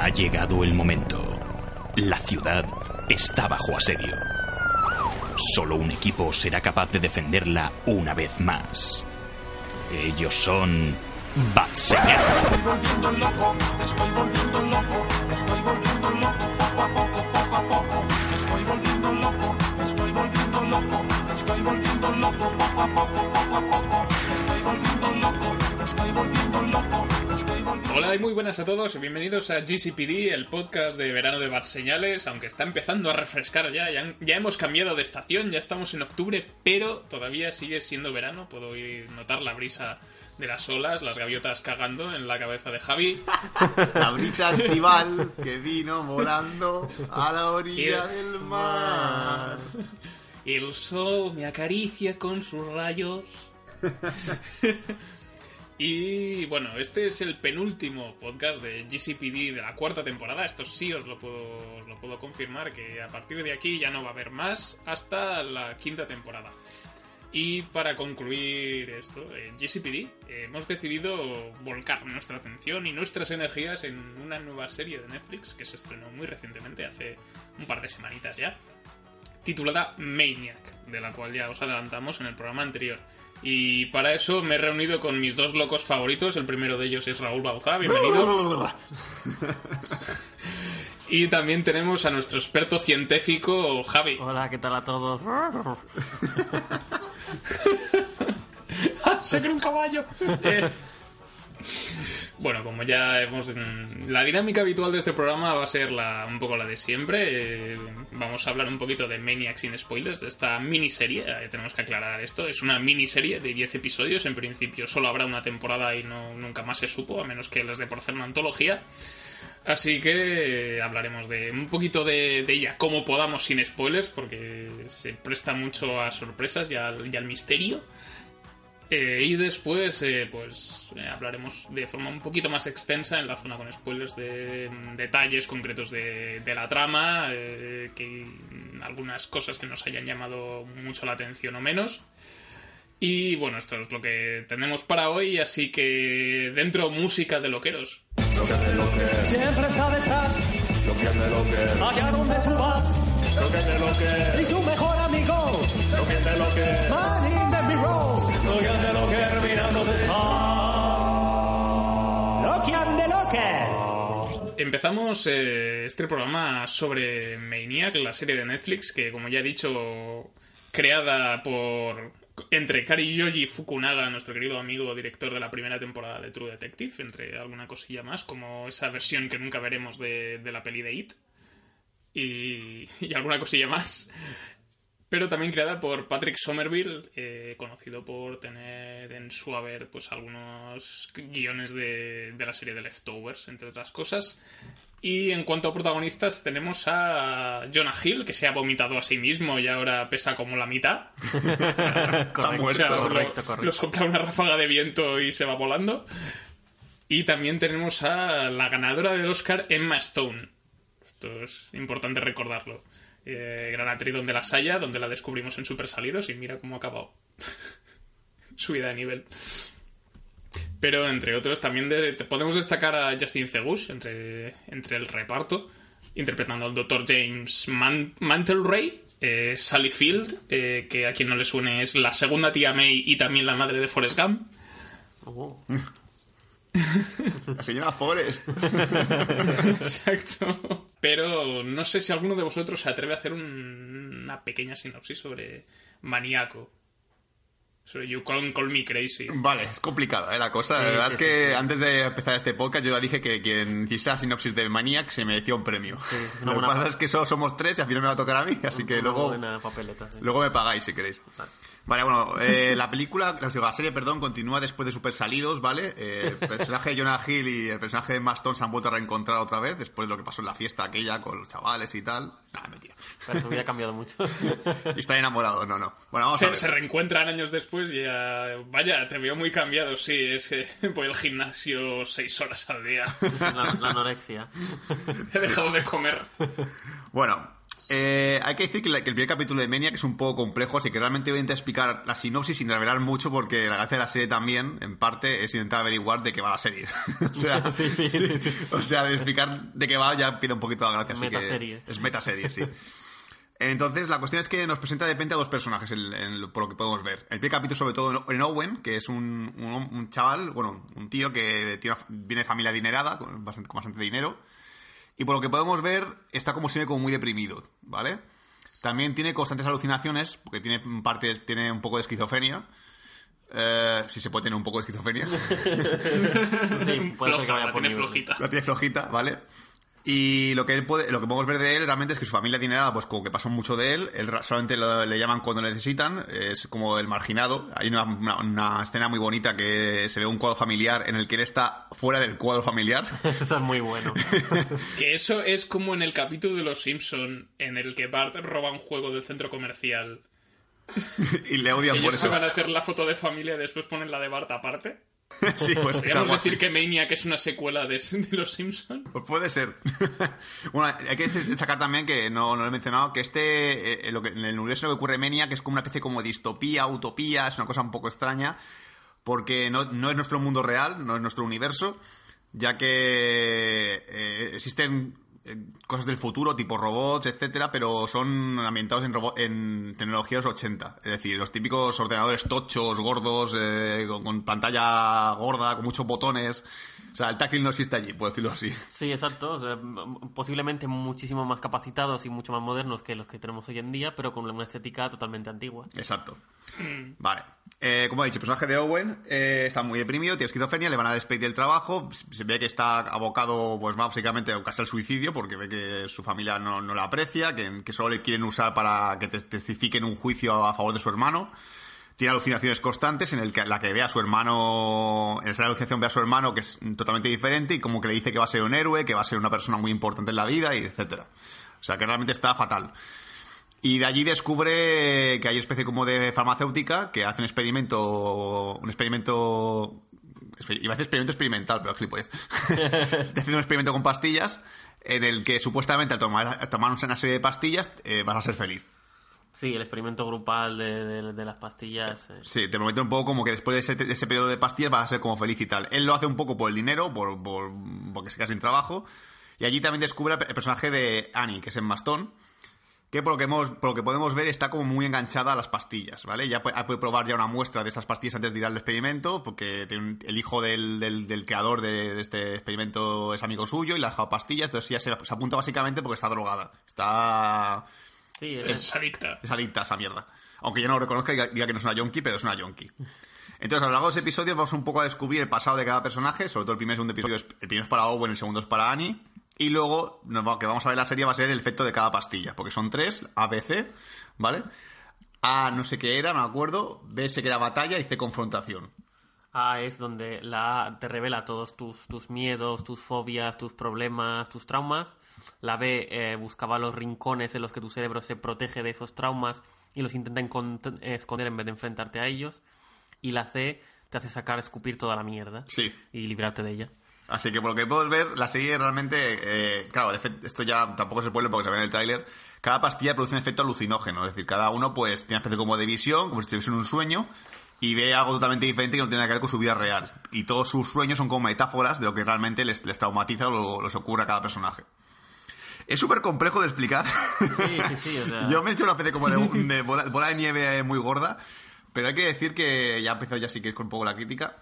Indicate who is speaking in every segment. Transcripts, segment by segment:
Speaker 1: Ha llegado el momento. La ciudad está bajo asedio. Solo un equipo será capaz de defenderla una vez más. Ellos son Bat Señales.
Speaker 2: Hola y muy buenas a todos y bienvenidos a GCPD, el podcast de verano de Bar Señales, aunque está empezando a refrescar ya, ya, ya hemos cambiado de estación, ya estamos en octubre, pero todavía sigue siendo verano, puedo oír, notar la brisa de las olas, las gaviotas cagando en la cabeza de Javi.
Speaker 3: La brisa estival que vino volando a la orilla del mar.
Speaker 2: El sol me acaricia con sus rayos. Y bueno, este es el penúltimo podcast de GCPD de la cuarta temporada. Esto sí os lo puedo, confirmar, que a partir de aquí ya no va a haber más hasta la quinta temporada. Y para concluir esto, en GCPD eh, hemos decidido volcar nuestra atención y nuestras energías en una nueva serie de Netflix que se estrenó muy recientemente, hace un par de semanitas ya, titulada Maniac, de la cual ya os adelantamos en el programa anterior. Y para eso me he reunido con mis dos locos favoritos. El primero de ellos es Raúl Bauzá, bienvenido. y también tenemos a nuestro experto científico, Javi.
Speaker 4: Hola, ¿qué tal a todos?
Speaker 2: ¡Se cree un caballo! Eh, bueno, como ya hemos... La dinámica habitual de este programa va a ser la, un poco la de siempre. Eh, vamos a hablar un poquito de Maniac sin spoilers, de esta miniserie. Eh, tenemos que aclarar esto. Es una miniserie de 10 episodios. En principio solo habrá una temporada y no nunca más se supo, a menos que les dé por hacer una antología. Así que eh, hablaremos de un poquito de, de ella, como podamos sin spoilers, porque se presta mucho a sorpresas y al misterio. Eh, y después, eh, pues eh, hablaremos de forma un poquito más extensa en la zona con spoilers de mm, detalles concretos de, de la trama, eh, que algunas cosas que nos hayan llamado mucho la atención o menos. Y bueno, esto es lo que tenemos para hoy, así que dentro música de loqueros.
Speaker 5: Siempre está detrás. Lo que lo que. Allá donde tú vas. Lo que lo que. Y tu mejor amigo. Lo que lo que.
Speaker 2: Empezamos eh, este programa sobre Maniac, la serie de Netflix, que como ya he dicho, creada por entre Kari Yoji Fukunaga, nuestro querido amigo director de la primera temporada de True Detective, entre alguna cosilla más, como esa versión que nunca veremos de, de la peli de It, y, y alguna cosilla más. Pero también creada por Patrick Somerville, eh, conocido por tener en su haber pues algunos guiones de, de la serie de Leftovers, entre otras cosas. Y en cuanto a protagonistas, tenemos a Jonah Hill, que se ha vomitado a sí mismo y ahora pesa como la mitad.
Speaker 4: correcto,
Speaker 2: O sea, lo-
Speaker 4: correcto,
Speaker 2: Lo
Speaker 4: correcto.
Speaker 2: sopla una ráfaga de viento y se va volando. Y también tenemos a la ganadora del Oscar, Emma Stone. Esto es importante recordarlo. Eh, gran actriz donde la Saya, donde la descubrimos en Super Salidos y mira cómo ha acabado. Subida de nivel. Pero entre otros también de- podemos destacar a Justin Thegus entre, entre el reparto, interpretando al Dr. James Man Mantelray, eh, Sally Field, eh, que a quien no le suene es la segunda tía May y también la madre de Forrest Gump.
Speaker 4: Oh.
Speaker 3: La señora Forrest.
Speaker 2: Exacto. Pero no sé si alguno de vosotros se atreve a hacer un- una pequeña sinopsis sobre Maníaco. Sobre You Call, Call Me Crazy.
Speaker 3: Vale, es complicada ¿eh? la cosa.
Speaker 4: Sí,
Speaker 3: la verdad
Speaker 4: sí,
Speaker 3: es que
Speaker 4: sí,
Speaker 3: antes de empezar este podcast yo ya dije que quien hiciese la sinopsis de Maniac se mereció un premio. Lo que pasa
Speaker 4: pa-
Speaker 3: es que solo somos tres y al final me va a tocar a mí, así que luego,
Speaker 4: buena papeleta, sí.
Speaker 3: luego me pagáis si queréis. Vale, bueno, eh, la película, la, serie, perdón, continúa después de Super Salidos, ¿vale? Eh, el personaje de Jonah Hill y el personaje de Maston se han vuelto a reencontrar otra vez después de lo que pasó en la fiesta aquella con los chavales y tal. Nada, mentira.
Speaker 4: Pero ha cambiado mucho.
Speaker 3: Y está enamorado, no, no. Bueno, vamos a
Speaker 2: Se,
Speaker 3: ver.
Speaker 2: se reencuentran años después y ya... Vaya, te veo muy cambiado, sí, es que voy al gimnasio seis horas al día.
Speaker 4: La, la anorexia.
Speaker 2: He dejado de comer.
Speaker 3: Bueno, eh, hay que decir que, la- que el primer capítulo de Maniac es un poco complejo, así que realmente voy a intentar explicar la sinopsis sin revelar mucho, porque la gracia de la serie también, en parte, es intentar averiguar de qué va la serie. o sea,
Speaker 4: Sí, sí, sí, sí.
Speaker 3: o sea, de explicar de qué va ya pide un poquito la gracia. así que
Speaker 4: Metaserie.
Speaker 3: Es metaserie, sí. Entonces, la cuestión es que nos presenta de repente a dos personajes, en- por lo que podemos ver. El primer capítulo, sobre todo, en Owen, que es un, un- un chaval, bueno, un tío que tiene una- viene de familia adinerada, con bastante, con bastante dinero. Y por lo que podemos ver, está como siempre como muy deprimido, ¿vale? También tiene constantes alucinaciones, porque tiene un parte, tiene un poco de esquizofrenia. Eh, si se puede tener un poco de esquizofrenia.
Speaker 4: Sí, puede ser que
Speaker 2: Floja,
Speaker 4: vaya
Speaker 2: la tiene flojita.
Speaker 3: La tiene flojita, ¿vale? Y lo que él puede, lo que podemos ver de él realmente es que su familia adinerada, pues como que pasa mucho de él, él solamente lo- le llaman cuando necesitan, es como el marginado. Hay una, una- una escena muy bonita que se ve un cuadro familiar en el que él está fuera del cuadro familiar.
Speaker 4: Eso es muy bueno.
Speaker 2: Que eso es como en el capítulo de Los Simpson en el que Bart roba un juego del centro comercial.
Speaker 3: y le odian por
Speaker 2: Ellos se
Speaker 3: eso.
Speaker 2: van a hacer la foto de familia y después ponen la de Bart aparte.
Speaker 3: sí, pues es
Speaker 2: ¿Podríamos decir que Maniac es una secuela de, de Los Simpson?
Speaker 3: Pues puede ser. bueno, hay que destacar también que no, no lo he mencionado, que este, eh, lo que, en el universo lo que ocurre en Menia, que es como una especie como de distopía, utopía, es una cosa un poco extraña, porque no, no es nuestro mundo real, no es nuestro universo, ya que eh, existen eh, cosas del futuro, tipo robots, etcétera, pero son ambientados en, en tecnologías 80. Es decir, los típicos ordenadores tochos, gordos, eh, con, con pantalla gorda, con muchos botones. O sea, el táctil no existe allí, por decirlo así.
Speaker 4: Sí, exacto. o sea, m- posiblemente muchísimo más capacitados y mucho más modernos que los que tenemos hoy en día, pero con una estética totalmente antigua.
Speaker 3: Exacto. Vale. Eh, como he dicho, el personaje de Owen eh, está muy deprimido, tiene esquizofrenia, le van a despedir del trabajo, se ve que está abocado, pues básicamente casi al suicidio, porque ve que su familia no, no la aprecia, que, solo le quieren usar para que te testifiquen un juicio a favor de su hermano. Tiene alucinaciones constantes en el que, la que ve a su hermano, en esa alucinación ve a su hermano que es totalmente diferente y como que le dice que va a ser un héroe, que va a ser una persona muy importante en la vida y etcétera. O sea que realmente está fatal. Y de allí descubre que hay especie como de farmacéutica que hace un experimento. Un experimento. Iba a decir experimento experimental, pero gilipollez. Está haciendo un experimento con pastillas en el que supuestamente al tomar, al tomar una serie de pastillas eh, vas a ser feliz.
Speaker 4: Sí, el experimento grupal de, de- de las pastillas. eh.
Speaker 3: Sí, te promete un poco como que después de ese, de ese periodo de pastillas vas a ser como feliz y tal. Él lo hace un poco por el dinero, por, por- porque se queda sin trabajo. Y allí también descubre el personaje de Annie, que es en Mastón, que por lo que, hemos, por lo que podemos ver está como muy enganchada a las pastillas, ¿vale? Ya puede, puede probar ya una muestra de estas pastillas antes de ir al experimento, porque tiene un- el hijo del, del- del creador de, de este experimento es amigo suyo y le ha dejado pastillas, entonces ya se, se apunta básicamente porque está drogada. Está...
Speaker 4: Sí, es-
Speaker 2: Es adicta.
Speaker 3: Es adicta a esa mierda. Aunque yo no lo reconozca y diga, diga que no es una yonki, pero es una yonki. Entonces, a lo largo de ese episodio vamos un poco a descubrir el pasado de cada personaje, sobre todo el primer y segundo episodio. es- El primero es para Owen, el segundo es para Annie. Y luego, que vamos a ver la serie va a ser el efecto de cada pastilla, porque son tres, A, B, C, ¿vale? A no sé qué era, no me acuerdo. B sé que era batalla y C confrontación.
Speaker 4: A es donde la A te revela todos tus, tus miedos, tus fobias, tus problemas, tus traumas. La B eh, buscaba los rincones en los que tu cerebro se protege de esos traumas y los intenta esconder en vez de enfrentarte a ellos. Y la C te hace sacar, escupir toda la mierda
Speaker 3: Sí.
Speaker 4: y librarte de ella.
Speaker 3: Así que por lo que puedes ver, la serie realmente, eh, claro, efecto- esto ya tampoco se puede porque se ve en el tráiler. Cada pastilla produce un efecto alucinógeno, es decir, cada uno pues tiene una especie como de visión, como si estuviese en un sueño, y ve algo totalmente diferente que no tiene nada que ver con su vida real. Y todos sus sueños son como metáforas de lo que realmente les, les traumatiza o les ocurre a cada personaje. Es súper complejo de explicar.
Speaker 4: Sí, sí, sí. o sea,
Speaker 3: Yo me he hecho una especie como de, de bola, bola de nieve muy gorda, pero hay que decir que ya empezó ya sí que es con un poco la crítica,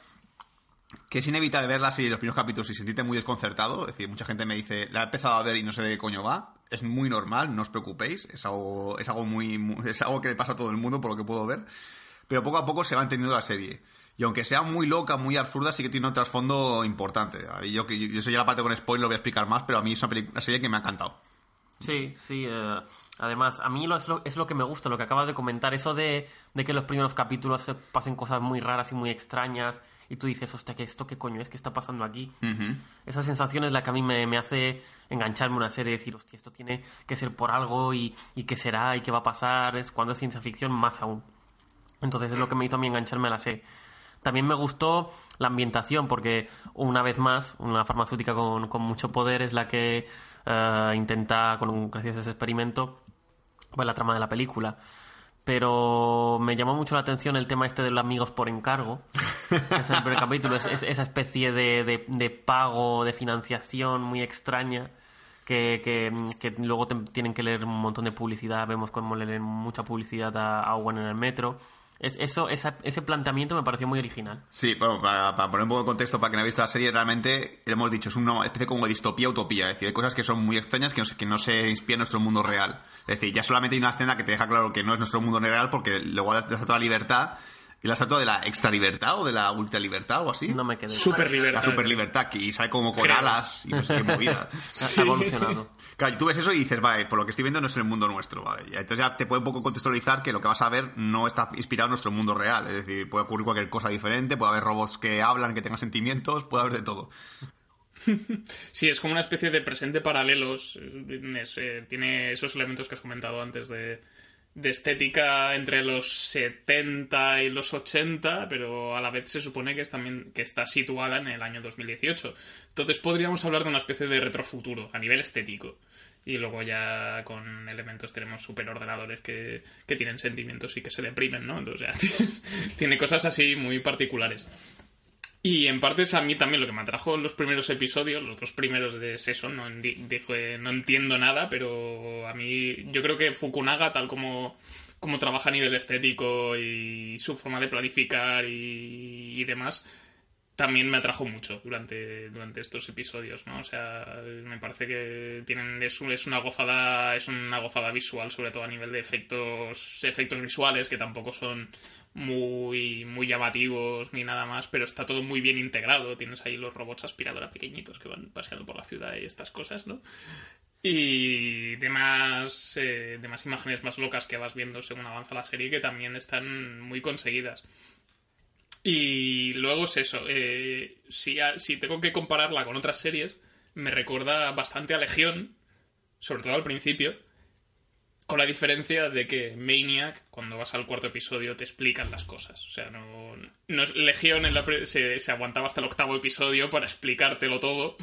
Speaker 3: que es inevitable verla así los primeros capítulos y sentirte muy desconcertado. Es decir, mucha gente me dice, la he empezado a ver y no sé de qué coño va. Es muy normal, no os preocupéis. Es algo, es algo muy, muy- es algo que le pasa a todo el mundo por lo que puedo ver. Pero poco a poco se va entendiendo la serie. Y aunque sea muy loca, muy absurda, sí que tiene un trasfondo importante. Yo, que yo, eso ya la parte con spoiler lo voy a explicar más, pero a mí es una, una serie que me ha encantado.
Speaker 4: Sí, sí. eh, Además, a mí lo, es, lo, es lo que me gusta, lo que acabas de comentar, eso de, de que en los primeros capítulos se pasen cosas muy raras y muy extrañas y tú dices, hostia, ¿qué esto qué coño es? ¿Qué está pasando aquí? Esa sensación es la que a mí me, me hace engancharme a una serie y decir, hostia, esto tiene que ser por algo y, y qué será y qué va a pasar. Es cuando es ciencia ficción, más aún. Entonces es lo que me hizo a mí engancharme a la serie. También me gustó la ambientación, porque una vez más, una farmacéutica con, con mucho poder es la que eh, intenta, con, gracias a ese experimento, pues la trama de la película. Pero me llamó mucho la atención el tema este de los amigos por encargo. es el primer capítulo, es, es esa especie de, de, de pago, de financiación muy extraña. Que, que, que luego te- tienen que leer un montón de publicidad. Vemos cómo le leen mucha publicidad a, a Owen en el metro. Es, eso, esa- ese planteamiento me pareció muy original.
Speaker 3: Sí, bueno, para, para poner un poco de contexto para quien no ha visto la serie, realmente, hemos dicho, es una especie como de distopía-utopía. Es decir, hay cosas que son muy extrañas que no, se- que no se inspiran en nuestro mundo real. Es decir, ya solamente hay una escena que te deja claro que no es nuestro mundo real porque luego la estatua de la libertad y la estatua de la extra libertad o de la ultra libertad o así.
Speaker 4: No me quedé.
Speaker 2: Super
Speaker 3: la
Speaker 2: libertad.
Speaker 3: super libertad, que sale como con
Speaker 2: Creo.
Speaker 3: alas y no sé qué movida.
Speaker 4: Ha evolucionado.
Speaker 3: Claro, tú ves eso y dices, vale, por lo que estoy viendo no es el mundo nuestro, vale. Entonces ya te puede un poco contextualizar que lo que vas a ver no está inspirado en nuestro mundo real. Es decir, puede ocurrir cualquier cosa diferente, puede haber robots que hablan, que tengan sentimientos, puede haber de todo.
Speaker 2: Sí, es como una especie de presente paralelos. Eh, tiene esos elementos que has comentado antes de, de estética entre los 70 y los 80, pero a la vez se supone que, es también, que está situada en el año 2018. Entonces podríamos hablar de una especie de retrofuturo a nivel estético. Y luego ya con elementos tenemos superordenadores que, que tienen sentimientos y que se deprimen, ¿no? Entonces ya tiene, tiene cosas así muy particulares. Y en parte es a mí también lo que me atrajo en los primeros episodios, los dos primeros de eso, no, dije, no entiendo nada, pero a mí yo creo que Fukunaga, tal como, como trabaja a nivel estético y su forma de planificar y demás, también me atrajo mucho durante, durante estos episodios, ¿no? O sea, me parece que tienen es, es una gozada es una gozada visual, sobre todo a nivel de efectos efectos visuales que tampoco son muy muy llamativos ni nada más, pero está todo muy bien integrado. Tienes ahí los robots aspiradora pequeñitos que van paseando por la ciudad y estas cosas, ¿no? Y demás, eh, demás imágenes más locas que vas viendo según avanza la serie que también están muy conseguidas. Y luego es eso. eh, si, si tengo que compararla con otras series, me recuerda bastante a Legión, sobre todo al principio, con la diferencia de que Maniac, cuando vas al cuarto episodio, te explican las cosas. O sea, no, no es Legión en la se, se aguantaba hasta el octavo episodio para explicártelo todo.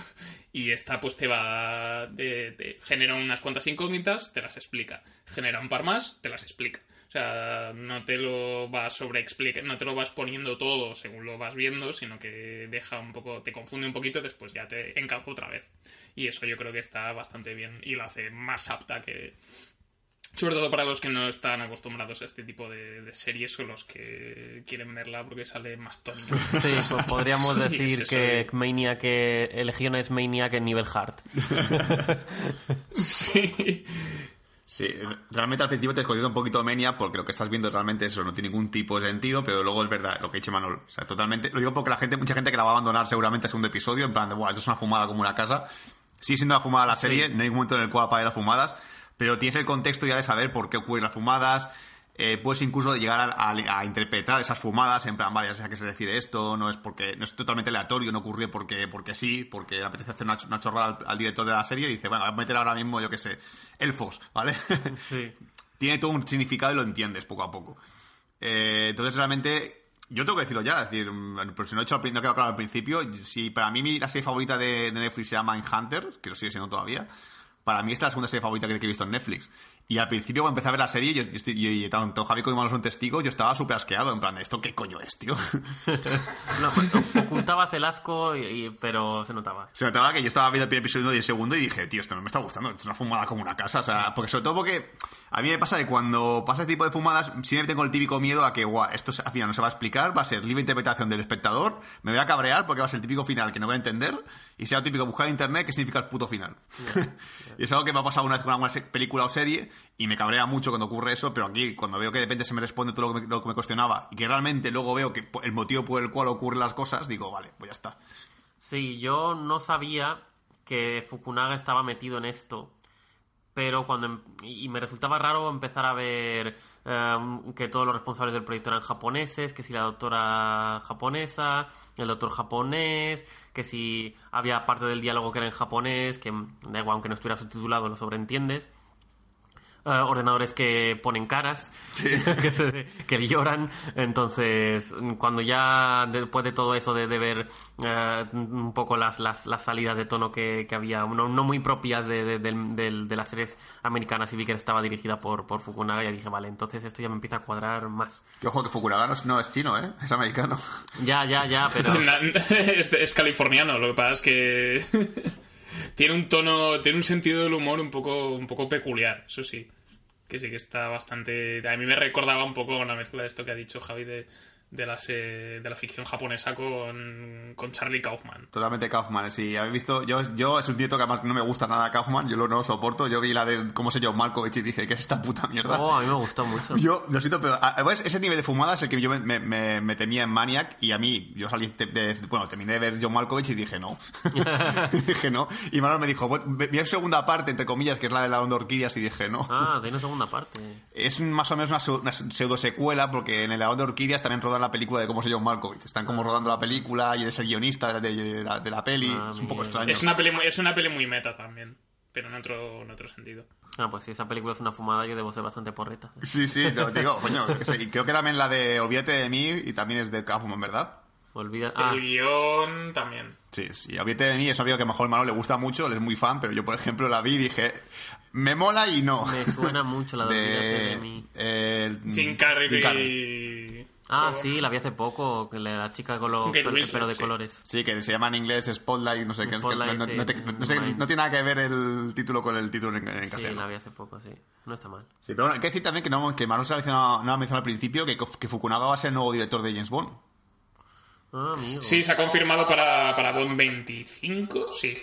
Speaker 2: Y esta, pues te va. Te genera unas cuantas incógnitas, te las explica. Genera un par más, te las explica. O sea, no te lo vas sobre no te lo vas poniendo todo según lo vas viendo, sino que deja un poco, te confunde un poquito y después ya te encauza otra vez. Y eso yo creo que está bastante bien y la hace más apta que, sobre todo para los que no están acostumbrados a este tipo de, de series o los que quieren verla porque sale más tónico.
Speaker 4: Sí, pues podríamos
Speaker 2: es
Speaker 4: decir que
Speaker 2: eh.
Speaker 4: Maniac, que Legion es Maniac en nivel hard.
Speaker 2: sí.
Speaker 3: Sí, realmente al principio te escondido un poquito Menia porque lo que estás viendo realmente eso no tiene ningún tipo de sentido, pero luego es verdad lo que ha dicho Manol. O sea, totalmente. Lo digo porque la gente, mucha gente que la va a abandonar seguramente al segundo episodio, en plan de, Buah, esto es una fumada como una casa. Sigue siendo una fumada la serie, no hay momento en el cual apague las fumadas, pero tienes el contexto ya de saber por qué ocurren las fumadas. Eh, puedes incluso llegar a, a- a interpretar esas fumadas en plan, vale, ya sé a qué se refiere esto, no es porque no es totalmente aleatorio, no ocurrió porque, porque sí, porque le apetece hacer una, ch- una chorrada al, al director de la serie y dice, bueno, voy a meter ahora mismo, yo qué sé, elfos, ¿vale?
Speaker 4: Sí.
Speaker 3: tiene todo un significado y lo entiendes poco a poco. Eh, entonces, realmente, yo tengo que decirlo ya, es decir, mm, por si no he hecho no ha quedado claro al principio, si para mí mi- la serie favorita de, de Netflix se llama Mindhunter, que lo sigue siendo todavía, para mí esta es la segunda serie favorita que he visto en Netflix. Y al principio, cuando empecé a ver la serie, yo, yo estoy- yo- y tanto Javi como Manu son testigos, yo estaba súper asqueado, en plan, ¿esto qué coño es, tío?
Speaker 4: No, ocultabas el asco, y- y- pero se notaba.
Speaker 3: Se notaba que yo estaba viendo el primer episodio y el segundo y dije, tío, esto no me está gustando, es una fumada como una casa. O sea, porque sobre todo porque a mí me pasa que cuando pasa este tipo de fumadas, siempre tengo el típico miedo a que, guau, esto al final no se va a explicar, va a ser libre interpretación del espectador, me voy a cabrear porque va a ser el típico final que no voy a entender y sea lo típico buscar en internet qué significa el puto final. y es algo que me ha pasado una vez con alguna película o serie y me cabrea mucho cuando ocurre eso, pero aquí cuando veo que de repente se me responde todo lo que me, cuestionaba y que realmente luego veo que el motivo por el cual ocurren las cosas, digo, vale, pues ya está.
Speaker 4: Sí, yo no sabía que Fukunaga estaba metido en esto, pero cuando em- y me resultaba raro empezar a ver eh, que todos los responsables del proyecto eran japoneses, que si la doctora japonesa, el doctor japonés, que si había parte del diálogo que era en japonés, que mm, da igual aunque no estuviera subtitulado lo sobreentiendes. Ordenadores que ponen caras, que, se- que lloran. Entonces, cuando ya después de todo eso de, de ver eh, un poco las, las, las salidas de tono que, que había, no, no muy propias de, de, de las series americanas y vi que estaba dirigida por, por Fukunaga, ya dije, vale, entonces esto ya me empieza a cuadrar más.
Speaker 3: Que ojo, que Fukunaga no es, no es chino, ¿eh? Es americano.
Speaker 4: Ya, ya, ya, pero...
Speaker 2: Es californiano, lo que pasa es que tiene un tono, tiene un sentido del humor un poco, un poco peculiar, eso sí. Que sí que está bastante. A mí me recordaba un poco una mezcla de esto que ha dicho Javi de, de, la, se- de la ficción japonesa con, con Charlie Kaufman.
Speaker 3: Totalmente Kaufman, sí. ¿Habéis visto? Yo, yo es un tío que además no me gusta nada Kaufman, yo lo no lo soporto. Yo vi la de cómo se llama Malkovich y dije, ¿qué es esta puta mierda?
Speaker 4: Oh, a mí me gustó mucho.
Speaker 3: Yo lo siento, pero a- ¿ves? ese nivel de fumada es el que yo me, me- me- me temía en Maniac y a mí, yo salí, de, de- bueno, terminé de ver John Malkovich y dije no. dije no. Y Manuel me dijo, "Bueno, ve- mira segunda parte, entre comillas, que es la de la onda orquídeas y dije no.
Speaker 4: Ah, tiene una segunda parte.
Speaker 3: Es más o menos una, pseu- una pseudo secuela porque en el León de Orquídeas también rodan la película de cómo se llama Malkovich. Están como rodando la película y es el guionista de, de la, de la peli.
Speaker 4: Ah,
Speaker 3: es un poco
Speaker 4: bien.
Speaker 3: extraño.
Speaker 2: Es una, peli, muy- es una peli muy meta también, pero en otro, en otro sentido.
Speaker 4: Ah, pues si esa película es una fumada, yo debo ser bastante porreta.
Speaker 3: Sí, sí, te lo digo, coño. Y creo que también la de Olvídate de mí y también es de Kaufman, ¿verdad?
Speaker 4: Olvida... Ah,
Speaker 2: El guion también.
Speaker 3: Sí, sí, Olvídate de mí es obvio que a lo mejor Manuel le gusta mucho, él es muy fan, pero yo, por ejemplo, la vi y dije, me mola y no.
Speaker 4: me suena mucho la de, Olvídate de mí.
Speaker 3: eh,
Speaker 2: Jim Carrey.
Speaker 3: Jim Carrey.
Speaker 4: Ah, sí, la vi hace poco, que la chica con los
Speaker 2: Kate Winslet,
Speaker 4: pelo de
Speaker 2: sí.
Speaker 4: colores.
Speaker 3: Sí, que se llama en inglés Spotlight, no sé qué. es que
Speaker 4: Spotlight,
Speaker 3: no,
Speaker 4: sí.
Speaker 3: no te- no sé,
Speaker 4: Mind.
Speaker 3: no tiene nada que ver el título con el título en, en
Speaker 4: Sí,
Speaker 3: castellano.
Speaker 4: la vi hace poco, sí. No está mal.
Speaker 3: Sí, pero bueno, hay que decir también que, no, que Manuel se ha mencionado, no ha mencionado al principio que, que Fukunaga va a ser el nuevo director de James Bond.
Speaker 4: Ah, amigo.
Speaker 2: Sí, se ha confirmado para, para Bond 25, sí.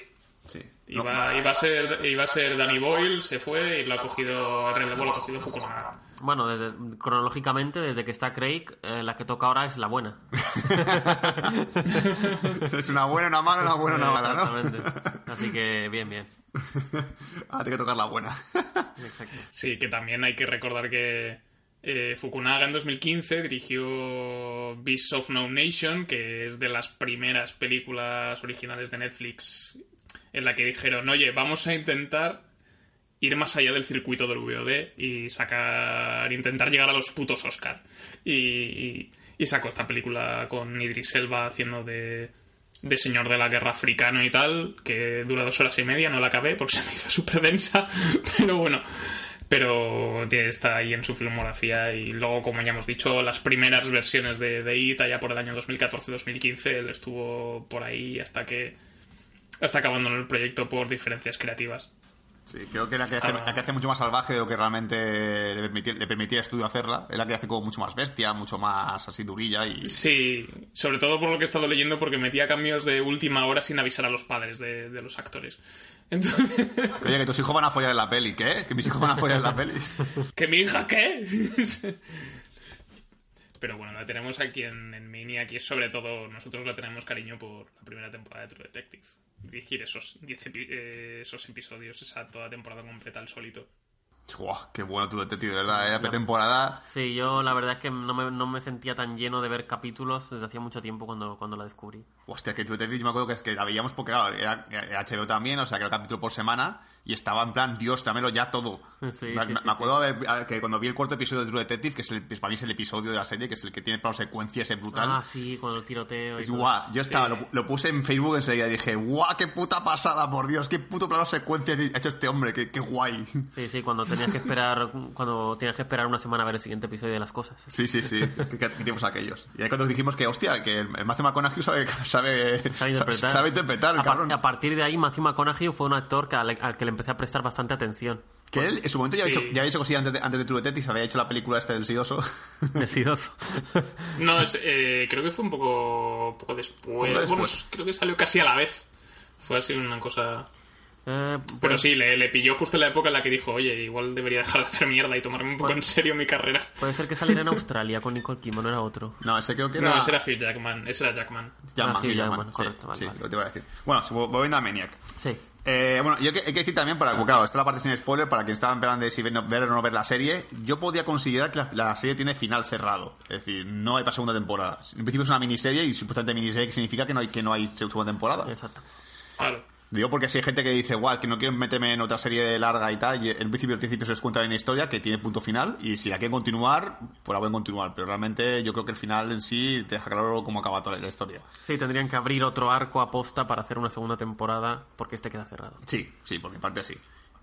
Speaker 3: Sí.
Speaker 2: Iba, iba, a ser, iba a ser Danny Boyle, se fue y lo ha cogido, el relevo lo ha cogido Fukunaga.
Speaker 4: Bueno, desde, cronológicamente, desde que está Craig, eh, la que toca ahora es la buena.
Speaker 3: es una buena, una mala, una buena, una mala, ¿no?
Speaker 4: Exactamente. Así que bien, bien.
Speaker 3: Ah, tiene que tocar la buena.
Speaker 4: Exacto.
Speaker 2: Sí, que también hay que recordar que eh, Fukunaga en 2015 dirigió Beasts of No Nation, que es de las primeras películas originales de Netflix en la que dijeron, oye, vamos a intentar ir más allá del circuito del VOD y sacar, intentar llegar a los putos Oscar. Y, y- sacó esta película con Idris Elba haciendo de, de señor de la guerra africano y tal, que dura dos horas y media, no la acabé porque se me hizo súper densa, pero bueno. Pero está ahí en su filmografía y luego, como ya hemos dicho, las primeras versiones de, de IT, allá por el año 2014-2015, él estuvo por ahí hasta que hasta que abandonó el proyecto por diferencias creativas.
Speaker 3: Sí, creo que la que, hace,
Speaker 2: Ah.
Speaker 3: la que hace mucho más salvaje de lo que realmente le permitía, le permitía estudio hacerla. Es la que hace como mucho más bestia, mucho más así durilla y...
Speaker 2: Sí, sobre todo por lo que he estado leyendo, porque metía cambios de última hora sin avisar a los padres de, de los actores. Entonces,
Speaker 3: Oye, que tus hijos van a follar en la peli. ¿Qué? Que mis hijos van a follar en la peli.
Speaker 2: ¿que mi hija qué? Pero bueno, la tenemos aquí en, en Mini, aquí es sobre todo, nosotros la tenemos cariño por la primera temporada de True Detective. Dirigir esos 10 epi- eh, esos episodios, esa toda temporada completa al solito.
Speaker 3: Guau, qué bueno tu detective, de verdad. Era pretemporada.
Speaker 4: Sí, yo la verdad es que no me, no me sentía tan lleno de ver capítulos desde hacía mucho tiempo cuando, cuando la descubrí.
Speaker 3: Hostia, que tu detective, yo me acuerdo que es que la veíamos porque, claro, era, era HBO también, o sea, que era capítulo por semana, y estaba en plan, Dios, dámelo ya todo.
Speaker 4: Sí,
Speaker 3: me,
Speaker 4: sí,
Speaker 3: me
Speaker 4: sí,
Speaker 3: acuerdo a- que cuando vi el cuarto episodio de True Detective, que es el, para mí es el episodio de la serie, que es el que tiene plano secuencia ese brutal.
Speaker 4: Ah, sí, con el tiroteo. y
Speaker 3: Es
Speaker 4: todo.
Speaker 3: guau, yo estaba, lo, lo puse en Facebook enseguida y dije, guau, qué puta pasada, por Dios, qué puto plano secuencia ha hecho este hombre, qué, qué guay.
Speaker 4: Sí, sí, cuando tenías que esperar cuando tenías que esperar una semana a ver el siguiente episodio de las cosas.
Speaker 3: Sí, sí, sí, qué, qué tiempos aquellos. Y ahí cuando dijimos que, hostia, que el, el Matthew McConaughey sabe, sabe,
Speaker 4: Sabe interpretar.
Speaker 3: sabe interpretar,
Speaker 4: a, par-
Speaker 3: cabrón.
Speaker 4: a partir de ahí, Matthew McConaughey fue un actor que al, al que le empecé a prestar bastante atención.
Speaker 3: Que él, en su momento ya había
Speaker 2: Sí.
Speaker 3: hecho, ya había hecho cosillas antes de, antes de True Detective, había hecho la película este del sidoso.
Speaker 4: Decidoso.
Speaker 2: No, es, eh, creo que fue un poco, poco después.
Speaker 3: Poco después.
Speaker 2: Bueno, creo que salió casi a la vez. Fue así una cosa...
Speaker 4: Eh,
Speaker 2: Pero
Speaker 4: pues,
Speaker 2: sí, le, le pilló justo en la época en la que dijo, oye, igual debería dejar de hacer mierda y tomarme un poco en serio mi carrera.
Speaker 4: Puede ser que saliera en Australia con Nicole Kidman, no era otro.
Speaker 3: No, ese creo que era...
Speaker 2: No, ese era Hugh Jackman, ese era Jackman.
Speaker 3: Jackman,
Speaker 4: Ah, Hugh
Speaker 3: Hugh
Speaker 4: Jackman,
Speaker 3: Jackman, sí,
Speaker 4: correcto, vale,
Speaker 3: sí,
Speaker 4: vale.
Speaker 3: lo te iba a decir. Bueno, volviendo a Maniac.
Speaker 4: Sí.
Speaker 3: Eh, bueno, yo que- hay que decir también, para, claro, esta es la parte sin spoiler, para quien estaba esperando de si ver, ver o no ver la serie, yo podría considerar que la, la serie tiene final cerrado. Es decir, no hay para segunda temporada. En principio es una miniserie y supuestamente miniserie que significa que no hay, que no hay segunda temporada.
Speaker 4: Exacto.
Speaker 2: Claro.
Speaker 3: Digo porque si hay gente que dice, igual, que no quiero meterme en otra serie larga y tal, y en principio, al principio se les cuenta una historia que tiene punto final, y si la quieren continuar, pues la pueden continuar, pero realmente yo creo que el final en sí te deja claro cómo acaba toda la historia.
Speaker 4: Sí, tendrían que abrir otro arco a posta para hacer una segunda temporada porque este queda cerrado.
Speaker 3: Sí, sí, por mi parte sí.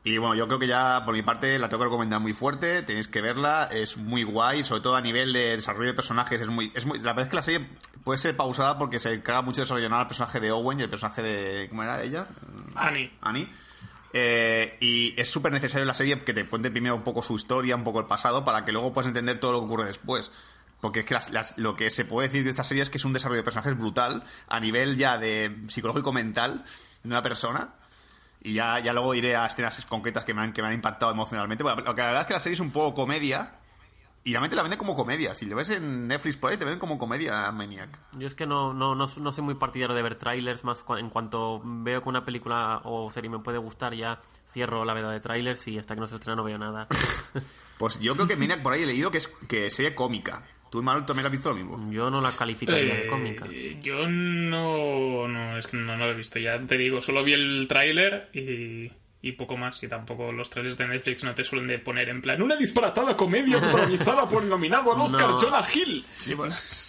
Speaker 3: Y bueno, yo creo que ya por mi parte la tengo que recomendar muy fuerte, tenéis que verla, es muy guay, sobre todo a nivel de desarrollo de personajes, es muy, es muy, la verdad es que la serie puede ser pausada porque se encarga mucho de desarrollar al personaje de Owen y el personaje de, ¿cómo era ella?
Speaker 2: Annie.
Speaker 3: Annie. Eh, y es súper necesario en la serie que te cuente primero un poco su historia, un poco el pasado, para que luego puedas entender todo lo que ocurre después. Porque es que las- las- lo que se puede decir de esta serie es que es un desarrollo de personajes brutal a nivel ya de psicológico mental de una persona. Y ya, ya luego iré a escenas concretas que me han, que me han impactado emocionalmente. Bueno, la verdad es que la serie es un poco comedia. Y realmente la venden como comedia. Si lo ves en Netflix por ahí, te venden como comedia Maniac.
Speaker 4: Yo es que no, no, no, no soy muy partidario de ver trailers, más cu- en cuanto veo que una película o serie me puede gustar, ya cierro la veda de trailers y hasta que no se estrena no veo nada.
Speaker 3: Pues yo creo que Maniac por ahí he leído que es que serie cómica. ¿Tú, Manuel, también has visto lo mismo?
Speaker 4: Yo no la calificaría de
Speaker 2: Eh,
Speaker 4: cómica.
Speaker 2: Yo no, no, es que no, no lo he visto. Ya te digo, solo vi el tráiler y, y poco más. Y tampoco los trailers de Netflix no te suelen de poner en plan una disparatada comedia protagonizada por el nominado al Oscar
Speaker 4: No.
Speaker 2: Jonah Hill.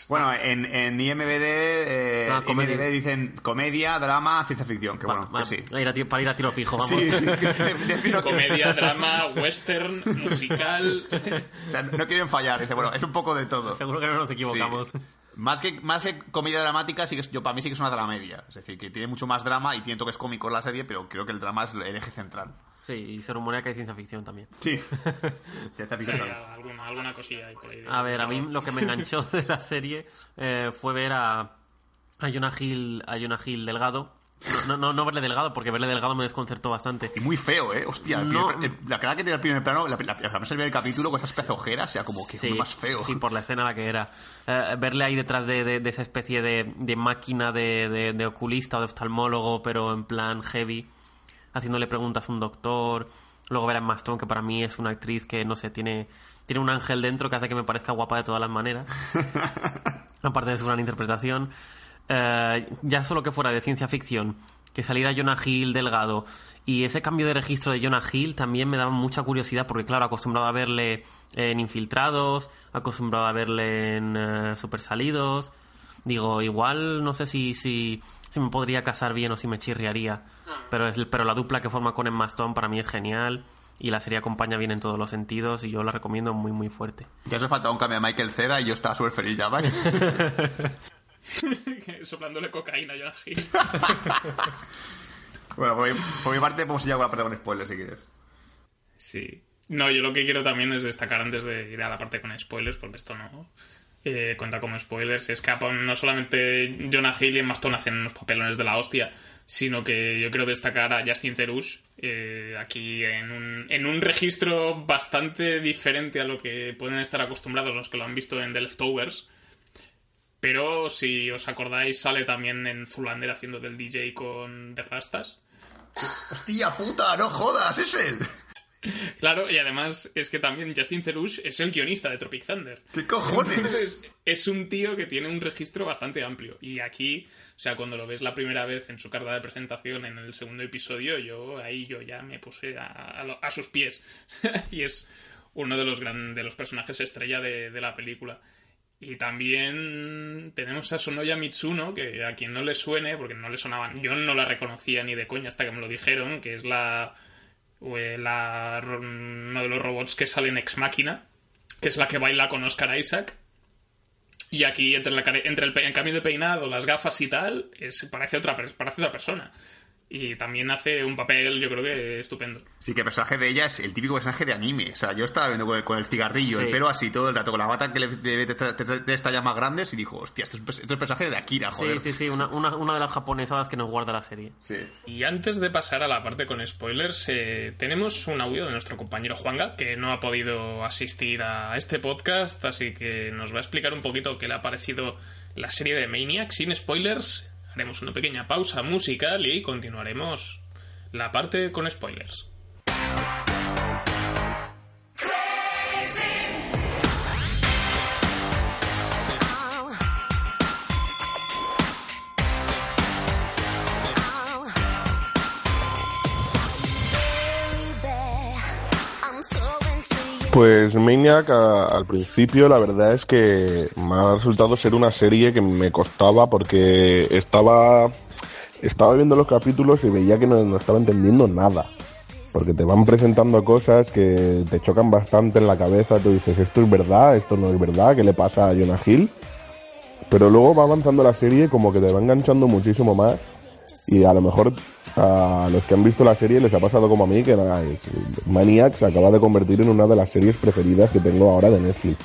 Speaker 3: Bueno, en, en IMBD, eh,
Speaker 4: Ah, comedia.
Speaker 3: IMDb dicen comedia, drama, ciencia ficción. Que
Speaker 4: Va-
Speaker 3: bueno,
Speaker 4: va-
Speaker 3: que sí.
Speaker 4: para ir a tiro fijo, vamos.
Speaker 3: Sí, sí, que-
Speaker 2: Comedia, drama, western, musical.
Speaker 3: O sea, no quieren fallar. Dice, bueno, es un poco de todo.
Speaker 4: Seguro que no nos equivocamos.
Speaker 3: Sí. Más que, más que comedia dramática, sí que es- yo, para mí sí que es una dramedia. Es decir, que tiene mucho más drama y tiene toques cómicos la serie, pero creo que el drama es el eje central.
Speaker 4: Sí, y se rumorea que hay ciencia ficción también.
Speaker 3: Sí. Ciencia
Speaker 2: Sí,
Speaker 3: ficción también.
Speaker 2: alguna, alguna cosilla ahí por ahí.
Speaker 4: A ver, a mí lo que me enganchó de la serie eh, fue ver a, a Jonah Hill, a Jonah Hill delgado. No, no, no verle delgado, porque verle delgado me desconcertó bastante.
Speaker 3: Y muy feo, ¿eh? Hostia, el
Speaker 4: No.
Speaker 3: primer- el- la cara que tiene el primer plano, la, la, la, la, el capítulo con esas pezojeras, o sea, como que es más feo.
Speaker 4: Sí, por la escena la que era. Eh, verle ahí detrás de, de- de esa especie de, de máquina de, de- oculista o de oftalmólogo, pero en plan heavy, haciéndole preguntas a un doctor. Luego ver a Emma Stone, que para mí es una actriz que, no sé, tiene, tiene un ángel dentro que hace que me parezca guapa de todas las maneras. Aparte de su gran interpretación. Eh, ya solo que fuera de ciencia ficción, que saliera Jonah Hill delgado y ese cambio de registro de Jonah Hill también me daba mucha curiosidad porque, claro, acostumbrado a verle en Infiltrados, acostumbrado a verle en eh, Super Salidos. Digo, igual no sé si, si, si me podría casar bien o si me chirriaría. Pero, es, pero la dupla que forma con Emma Stone para mí es genial y la serie acompaña bien en todos los sentidos y yo la recomiendo muy, muy fuerte.
Speaker 3: Ya hace falta un cambio de Michael Cera y yo estaba súper feliz ya, ¿vale?
Speaker 2: Soplándole cocaína a Jonah Hill.
Speaker 3: bueno, por mi, por mi parte, podemos ir ya con la parte con spoilers si quieres.
Speaker 2: Sí. No, yo lo que quiero también es destacar antes de ir a la parte con spoilers, porque esto no eh, cuenta como spoilers. Es que no solamente Jonah Hill y Emma Stone hacen unos papelones de la hostia, sino que yo quiero destacar a Justin Theroux eh, aquí en un, en un registro bastante diferente a lo que pueden estar acostumbrados los que lo han visto en The Leftovers. Pero si os acordáis, sale también en Zulander haciendo del DJ con The Rastas.
Speaker 3: ¡Hostia puta! ¡No jodas! ¡Es él!
Speaker 2: Claro, y además es que también Justin Theroux es el guionista de Tropic Thunder.
Speaker 3: ¿Qué cojones?
Speaker 2: Entonces, es un tío que tiene un registro bastante amplio. Y aquí, o sea, cuando lo ves la primera vez en su carta de presentación en el segundo episodio, yo ahí yo ya me puse a, a sus pies. y es uno de los, gran, de los personajes estrella de, de la película. Y también tenemos a Sonoya Mitsuno, que a quien no le suene, porque no le sonaban, yo no la reconocía ni de coña hasta que me lo dijeron, que es la, eh, uno de los robots que sale en Ex Máquina, que es la que baila con Oscar Isaac. Y aquí, entre, la, entre el, el cambio de peinado, las gafas y tal, es, parece, otra, parece otra persona. Y también hace un papel, yo creo que estupendo.
Speaker 3: Sí, que el personaje de ella es el típico personaje de anime. O sea, yo estaba viendo con el, con el cigarrillo, el
Speaker 4: Sí.
Speaker 3: pelo así todo el rato, con la bata que le debe de, de, estallar más grandes, y dijo, hostia, esto es, esto es el personaje de Akira, joder.
Speaker 4: Sí, sí, sí, una, una, una de las japonesadas que nos guarda la serie.
Speaker 3: Sí.
Speaker 2: Y antes de pasar a la parte con spoilers, eh, tenemos un audio de nuestro compañero Juanga, que no ha podido asistir a este podcast, así que nos va a explicar un poquito qué le ha parecido la serie de Maniac sin spoilers. Haremos una pequeña pausa musical y continuaremos la parte con spoilers.
Speaker 6: Pues Maniac al principio la verdad es que me ha resultado ser una serie que me costaba porque estaba estaba viendo los capítulos y veía que no, no estaba entendiendo nada. Porque te van presentando cosas que te chocan bastante en la cabeza, tú dices, esto es verdad, esto no es verdad, ¿qué le pasa a Jonah Hill? Pero luego va avanzando la serie como que te va enganchando muchísimo más y a lo mejor a los que han visto la serie les ha pasado como a mí, que es- Maniac se acaba de convertir en una de las series preferidas que tengo ahora de Netflix.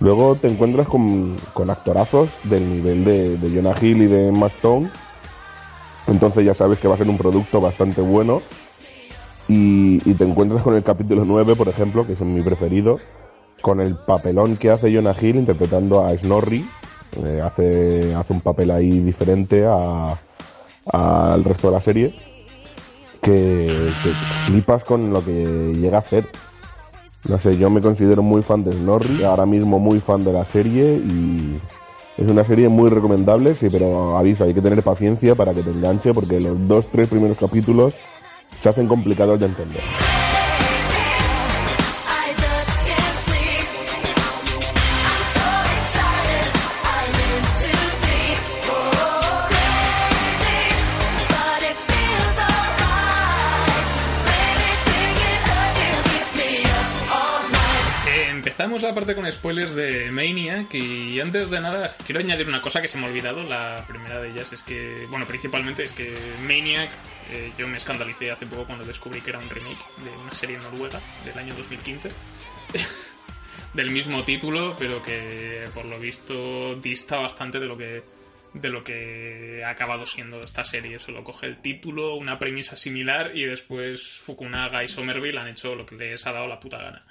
Speaker 6: Luego te encuentras con, con actorazos del nivel de, de Jonah Hill y de Emma Stone. Entonces ya sabes que va a ser un producto bastante bueno. Y, y te encuentras con el capítulo 9, por ejemplo, que es mi preferido, con el papelón que hace Jonah Hill interpretando a Snorri. Eh, hace, hace un papel ahí diferente a, al resto de la serie que, que flipas con lo que llega a hacer. No sé, yo me considero muy fan de Snorri, ahora mismo muy fan de la serie y es una serie muy recomendable, sí, pero aviso, hay que tener paciencia para que te enganche porque los dos, tres primeros capítulos se hacen complicados de entender.
Speaker 2: Empezamos la parte con spoilers de Maniac y antes de nada quiero añadir una cosa que se me ha olvidado. La primera de ellas es que, bueno, principalmente es que Maniac, eh, yo me escandalicé hace poco cuando descubrí que era un remake de una serie noruega del año 2015. del mismo título, pero que por lo visto dista bastante de lo que de lo que ha acabado siendo esta serie. Solo coge el título, una premisa similar y después Fukunaga y Somerville han hecho lo que les ha dado la puta gana.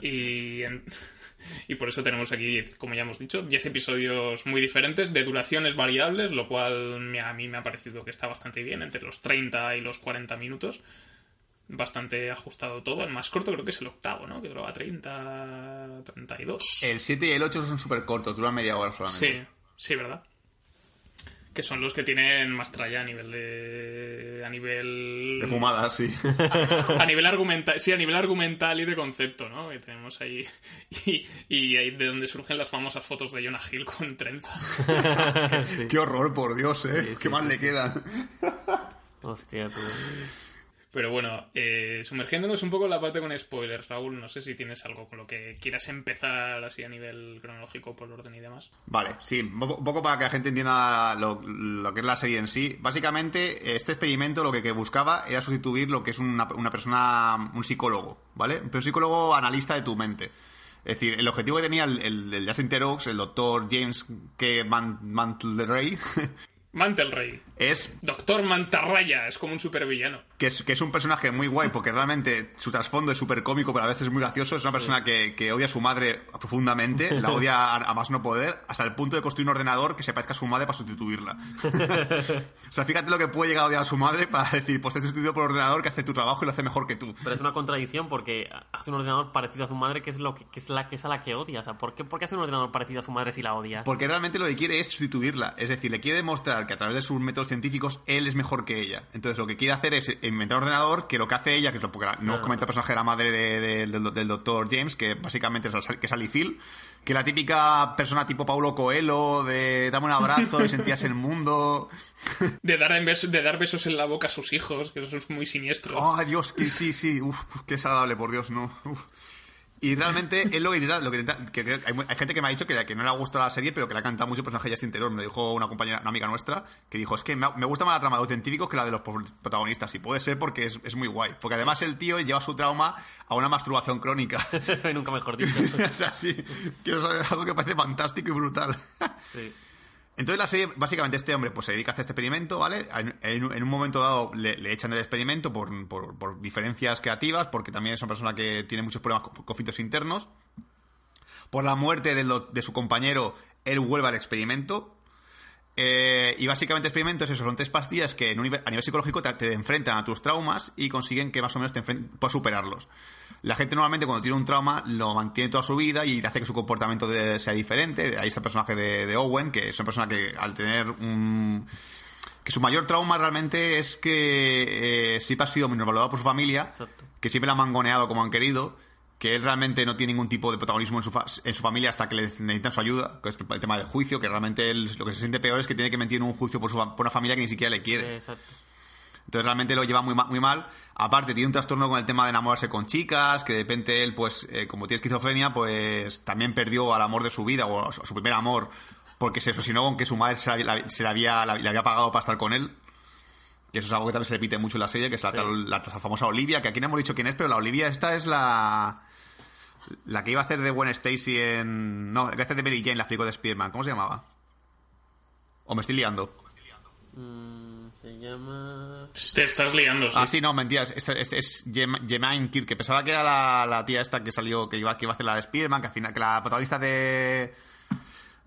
Speaker 2: Y, en- y por eso tenemos aquí, como ya hemos dicho, 10 episodios muy diferentes, de duraciones variables, lo cual me- a mí me ha parecido que está bastante bien, entre los 30 y los 40 minutos. Bastante ajustado todo. El más corto creo que es el octavo, ¿no? Que duraba 30, 32.
Speaker 3: El 7 y el 8 son súper cortos, duran media hora solamente.
Speaker 2: Sí, sí, ¿verdad? Que son los que tienen más tralla a nivel de. a nivel.
Speaker 3: De fumadas, sí.
Speaker 2: a nivel argumental, sí, a nivel argumental y de concepto, ¿no? Que tenemos ahí y, y ahí de donde surgen las famosas fotos de Jonah Hill con trenzas.
Speaker 3: Qué horror, por Dios, ¿eh?
Speaker 4: Sí, sí,
Speaker 3: Qué mal
Speaker 4: sí.
Speaker 3: le quedan.
Speaker 4: Hostia, tú.
Speaker 2: Pero bueno, eh, sumergiéndonos un poco en la parte con spoilers, Raúl, no sé si tienes algo con lo que quieras empezar así a nivel cronológico por orden y demás.
Speaker 3: Vale, sí, un poco, para que la gente entienda lo, lo que es la serie en sí. Básicamente, este experimento lo que, que buscaba era sustituir lo que es una, una persona, un psicólogo, ¿vale? Pero un psicólogo analista de tu mente. Es decir, el objetivo que tenía el, el, el Justin el doctor James K. Man, Mantley,
Speaker 2: Mantelrey.
Speaker 3: Es
Speaker 2: Doctor Mantarraya, es como un supervillano.
Speaker 3: que es, que es un personaje muy guay porque realmente su trasfondo es súper cómico, pero a veces es muy gracioso. Es una persona que, que odia a su madre profundamente, la odia a, a más no poder, hasta el punto de construir un ordenador que se parezca a su madre para sustituirla. o sea, fíjate lo que puede llegar a odiar a su madre para decir, pues te he sustituido por un ordenador que hace tu trabajo y lo hace mejor que tú.
Speaker 4: Pero es una contradicción porque hace un ordenador parecido a su madre que es lo que, que es la que es a la que odia. O sea, ¿por qué, por qué hace un ordenador parecido a su madre si la odia?
Speaker 3: Porque realmente lo que quiere es sustituirla. Es decir, le quiere demostrar que a través de sus métodos científicos él es mejor que ella. Entonces lo que quiere hacer es inventar un ordenador que lo que hace ella, que es lo porque no
Speaker 4: Ah.
Speaker 3: comenta el personaje de la madre de- de- del, del doctor James, que básicamente es, que es Sally Field, que la típica persona tipo Paulo Coelho, de dame un abrazo y sentías el mundo.
Speaker 2: De dar, en beso- de dar besos en la boca a sus hijos, que eso es muy siniestro.
Speaker 3: Oh, Dios, que sí, sí, uf, qué desagradable, por Dios, no. uf. Y realmente es lo que intenta, lo que intenta- que- que hay, hay gente que me ha dicho que, que no le ha gustado la serie, pero que le ha cantado mucho el personaje de Justin Theroux. Me lo dijo una compañera, una amiga nuestra, que dijo, es que me, me gusta más la trama de los científicos que la de los pro- protagonistas. Y puede ser porque es, es muy guay. Porque además el tío lleva su trauma a una masturbación crónica.
Speaker 4: Nunca mejor dicho.
Speaker 3: o sea, sí, eso es algo que parece fantástico y brutal.
Speaker 4: Sí.
Speaker 3: Entonces la serie, básicamente este hombre pues se dedica a hacer este experimento, ¿vale? En, un momento dado le, echan del experimento por, por- por diferencias creativas, porque también es una persona que tiene muchos problemas con conflictos internos. Por la muerte de, su compañero, él vuelve al experimento. Eh, y básicamente experimentos, eso, son tres pastillas que en un a nivel psicológico te, enfrentan a tus traumas y consiguen que más o menos te puedas superarlos. La gente normalmente cuando tiene un trauma lo mantiene toda su vida y hace que su comportamiento de- sea diferente. Ahí está el personaje de, de Owen, que es una persona que al tener un... que su mayor trauma realmente es que eh, siempre ha sido valorado por su familia,
Speaker 4: Exacto.
Speaker 3: que siempre la han mangoneado como han querido, que él realmente no tiene ningún tipo de protagonismo en su, fa- en su familia hasta que le necesitan su ayuda, que es el tema del juicio, que realmente él lo que se siente peor es que tiene que mentir en un juicio por, su, por una familia que ni siquiera le quiere.
Speaker 4: Exacto.
Speaker 3: Entonces realmente lo lleva muy, ma- muy mal. Aparte, tiene un trastorno con el tema de enamorarse con chicas, que de repente él, pues, eh, como tiene esquizofrenia, pues también perdió al amor de su vida, o a su, primer amor, porque se asocinó con que su madre se, la, la- se la había, la- le había pagado para estar con él. Que eso es algo que también se repite mucho en la serie, que es la,
Speaker 4: Sí.
Speaker 3: famosa Olivia, que aquí no hemos dicho quién es, pero la Olivia esta es la... La que iba a hacer de Gwen Stacy en... No, la que iba a hacer de Mary Jane, la explico de Spider-Man. ¿Cómo se llamaba? ¿O me estoy liando?
Speaker 4: Mm, se llama...
Speaker 2: Te estás liando, sí.
Speaker 3: Ah, sí, no, mentiras. Es, es, es Jemaine Kirk, que pensaba que era la, la tía esta que salió, que iba, que iba a hacer la de Spiderman, que al final, que la protagonista de.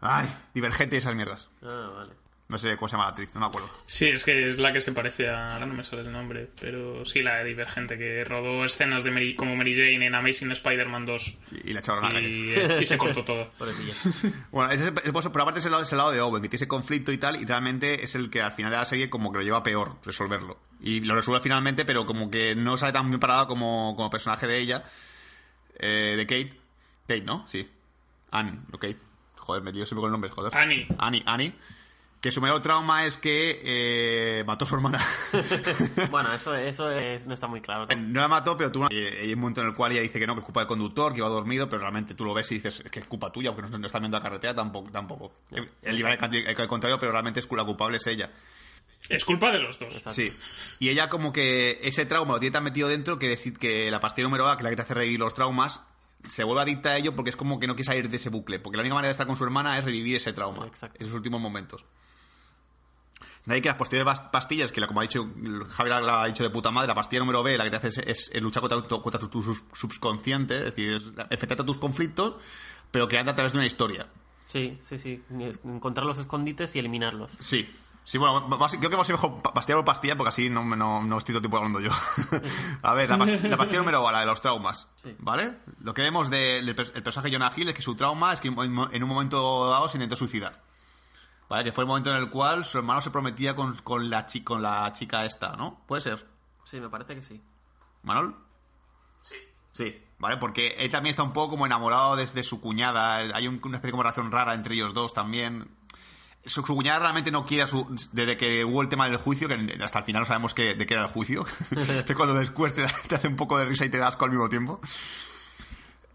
Speaker 3: Ay, Divergente y esas mierdas.
Speaker 4: Ah, vale.
Speaker 3: No sé cómo se llama la actriz, no me acuerdo.
Speaker 2: Sí, es que es la que se parece a... Ahora no me sale el nombre, pero sí, la de Divergente, que rodó escenas de Mary- como Mary Jane en Amazing Spider-Man 2
Speaker 3: Y, y la echaron a la calle.
Speaker 2: y, eh, y se cortó todo.
Speaker 3: Bueno, ese es el- el- por aparte es el, lado, es el lado de Owen, que tiene ese conflicto y tal, y realmente es el que al final de la serie como que lo lleva peor resolverlo. Y lo resuelve finalmente, pero como que no sale tan bien parada como, como personaje de ella, eh, de Kate. Kate, ¿no? Sí. Anne, no Kate. Joder, me lío siempre con el nombre, joder.
Speaker 2: Annie.
Speaker 3: Annie, Annie. Que su mayor trauma es que eh, mató a su hermana.
Speaker 4: bueno, eso, eso es- no está muy claro.
Speaker 3: no la mató, pero tuvo una- eh, hay un momento en el cual ella dice que no, que es culpa del conductor, que iba dormido, pero realmente tú lo ves y dices es que es culpa tuya, porque no, no está viendo la carretera tampoco. tampoco. Él iba al, al contrario, pero realmente es la culpable es ella.
Speaker 2: Es culpa de los dos.
Speaker 4: Exacto.
Speaker 3: Sí. Y ella como que ese trauma lo tiene tan metido dentro que decir que la pastilla número A, que es la que te hace revivir los traumas, se vuelve adicta a ello porque es como que no quiere salir de ese bucle. Porque la única manera de estar con su hermana es revivir ese trauma.
Speaker 4: Exacto.
Speaker 3: Esos últimos momentos. De ahí que las posteriores pastillas, que como ha dicho Javier la ha dicho de puta madre, la pastilla número B la que te hace es, es- luchar contra, tu- contra tu, tu sub- subconsciente, es decir, es enfrentarte a tus conflictos, pero crearte a través de una historia.
Speaker 4: Sí, sí, sí. Encontrar los escondites y eliminarlos.
Speaker 3: Sí. Sí, bueno, creo que va a ser mejor pa- pastilla por pastilla porque así no, no, no estoy todo el tiempo hablando yo. a ver, la, pas- la pastilla número A, la de los traumas.
Speaker 4: Sí.
Speaker 3: ¿Vale? Lo que vemos del pers- el personaje Jonah Hill es que su trauma es que en en un momento dado se intentó suicidar. ¿Vale? Que fue el momento en el cual su hermano se prometía con, con, la, chi- con la chica esta, ¿no? ¿Puede ser?
Speaker 4: Sí, me parece que sí.
Speaker 3: ¿Manol? Sí. Sí, ¿vale? Porque él también está un poco como enamorado de, de su cuñada. Hay un- una especie de relación rara entre ellos dos también. Su, su cuñada realmente no quiere a su... Desde que hubo el tema del juicio, que hasta el final no sabemos que, de qué era el juicio. que cuando después te, te hace un poco de risa y te da asco al mismo tiempo.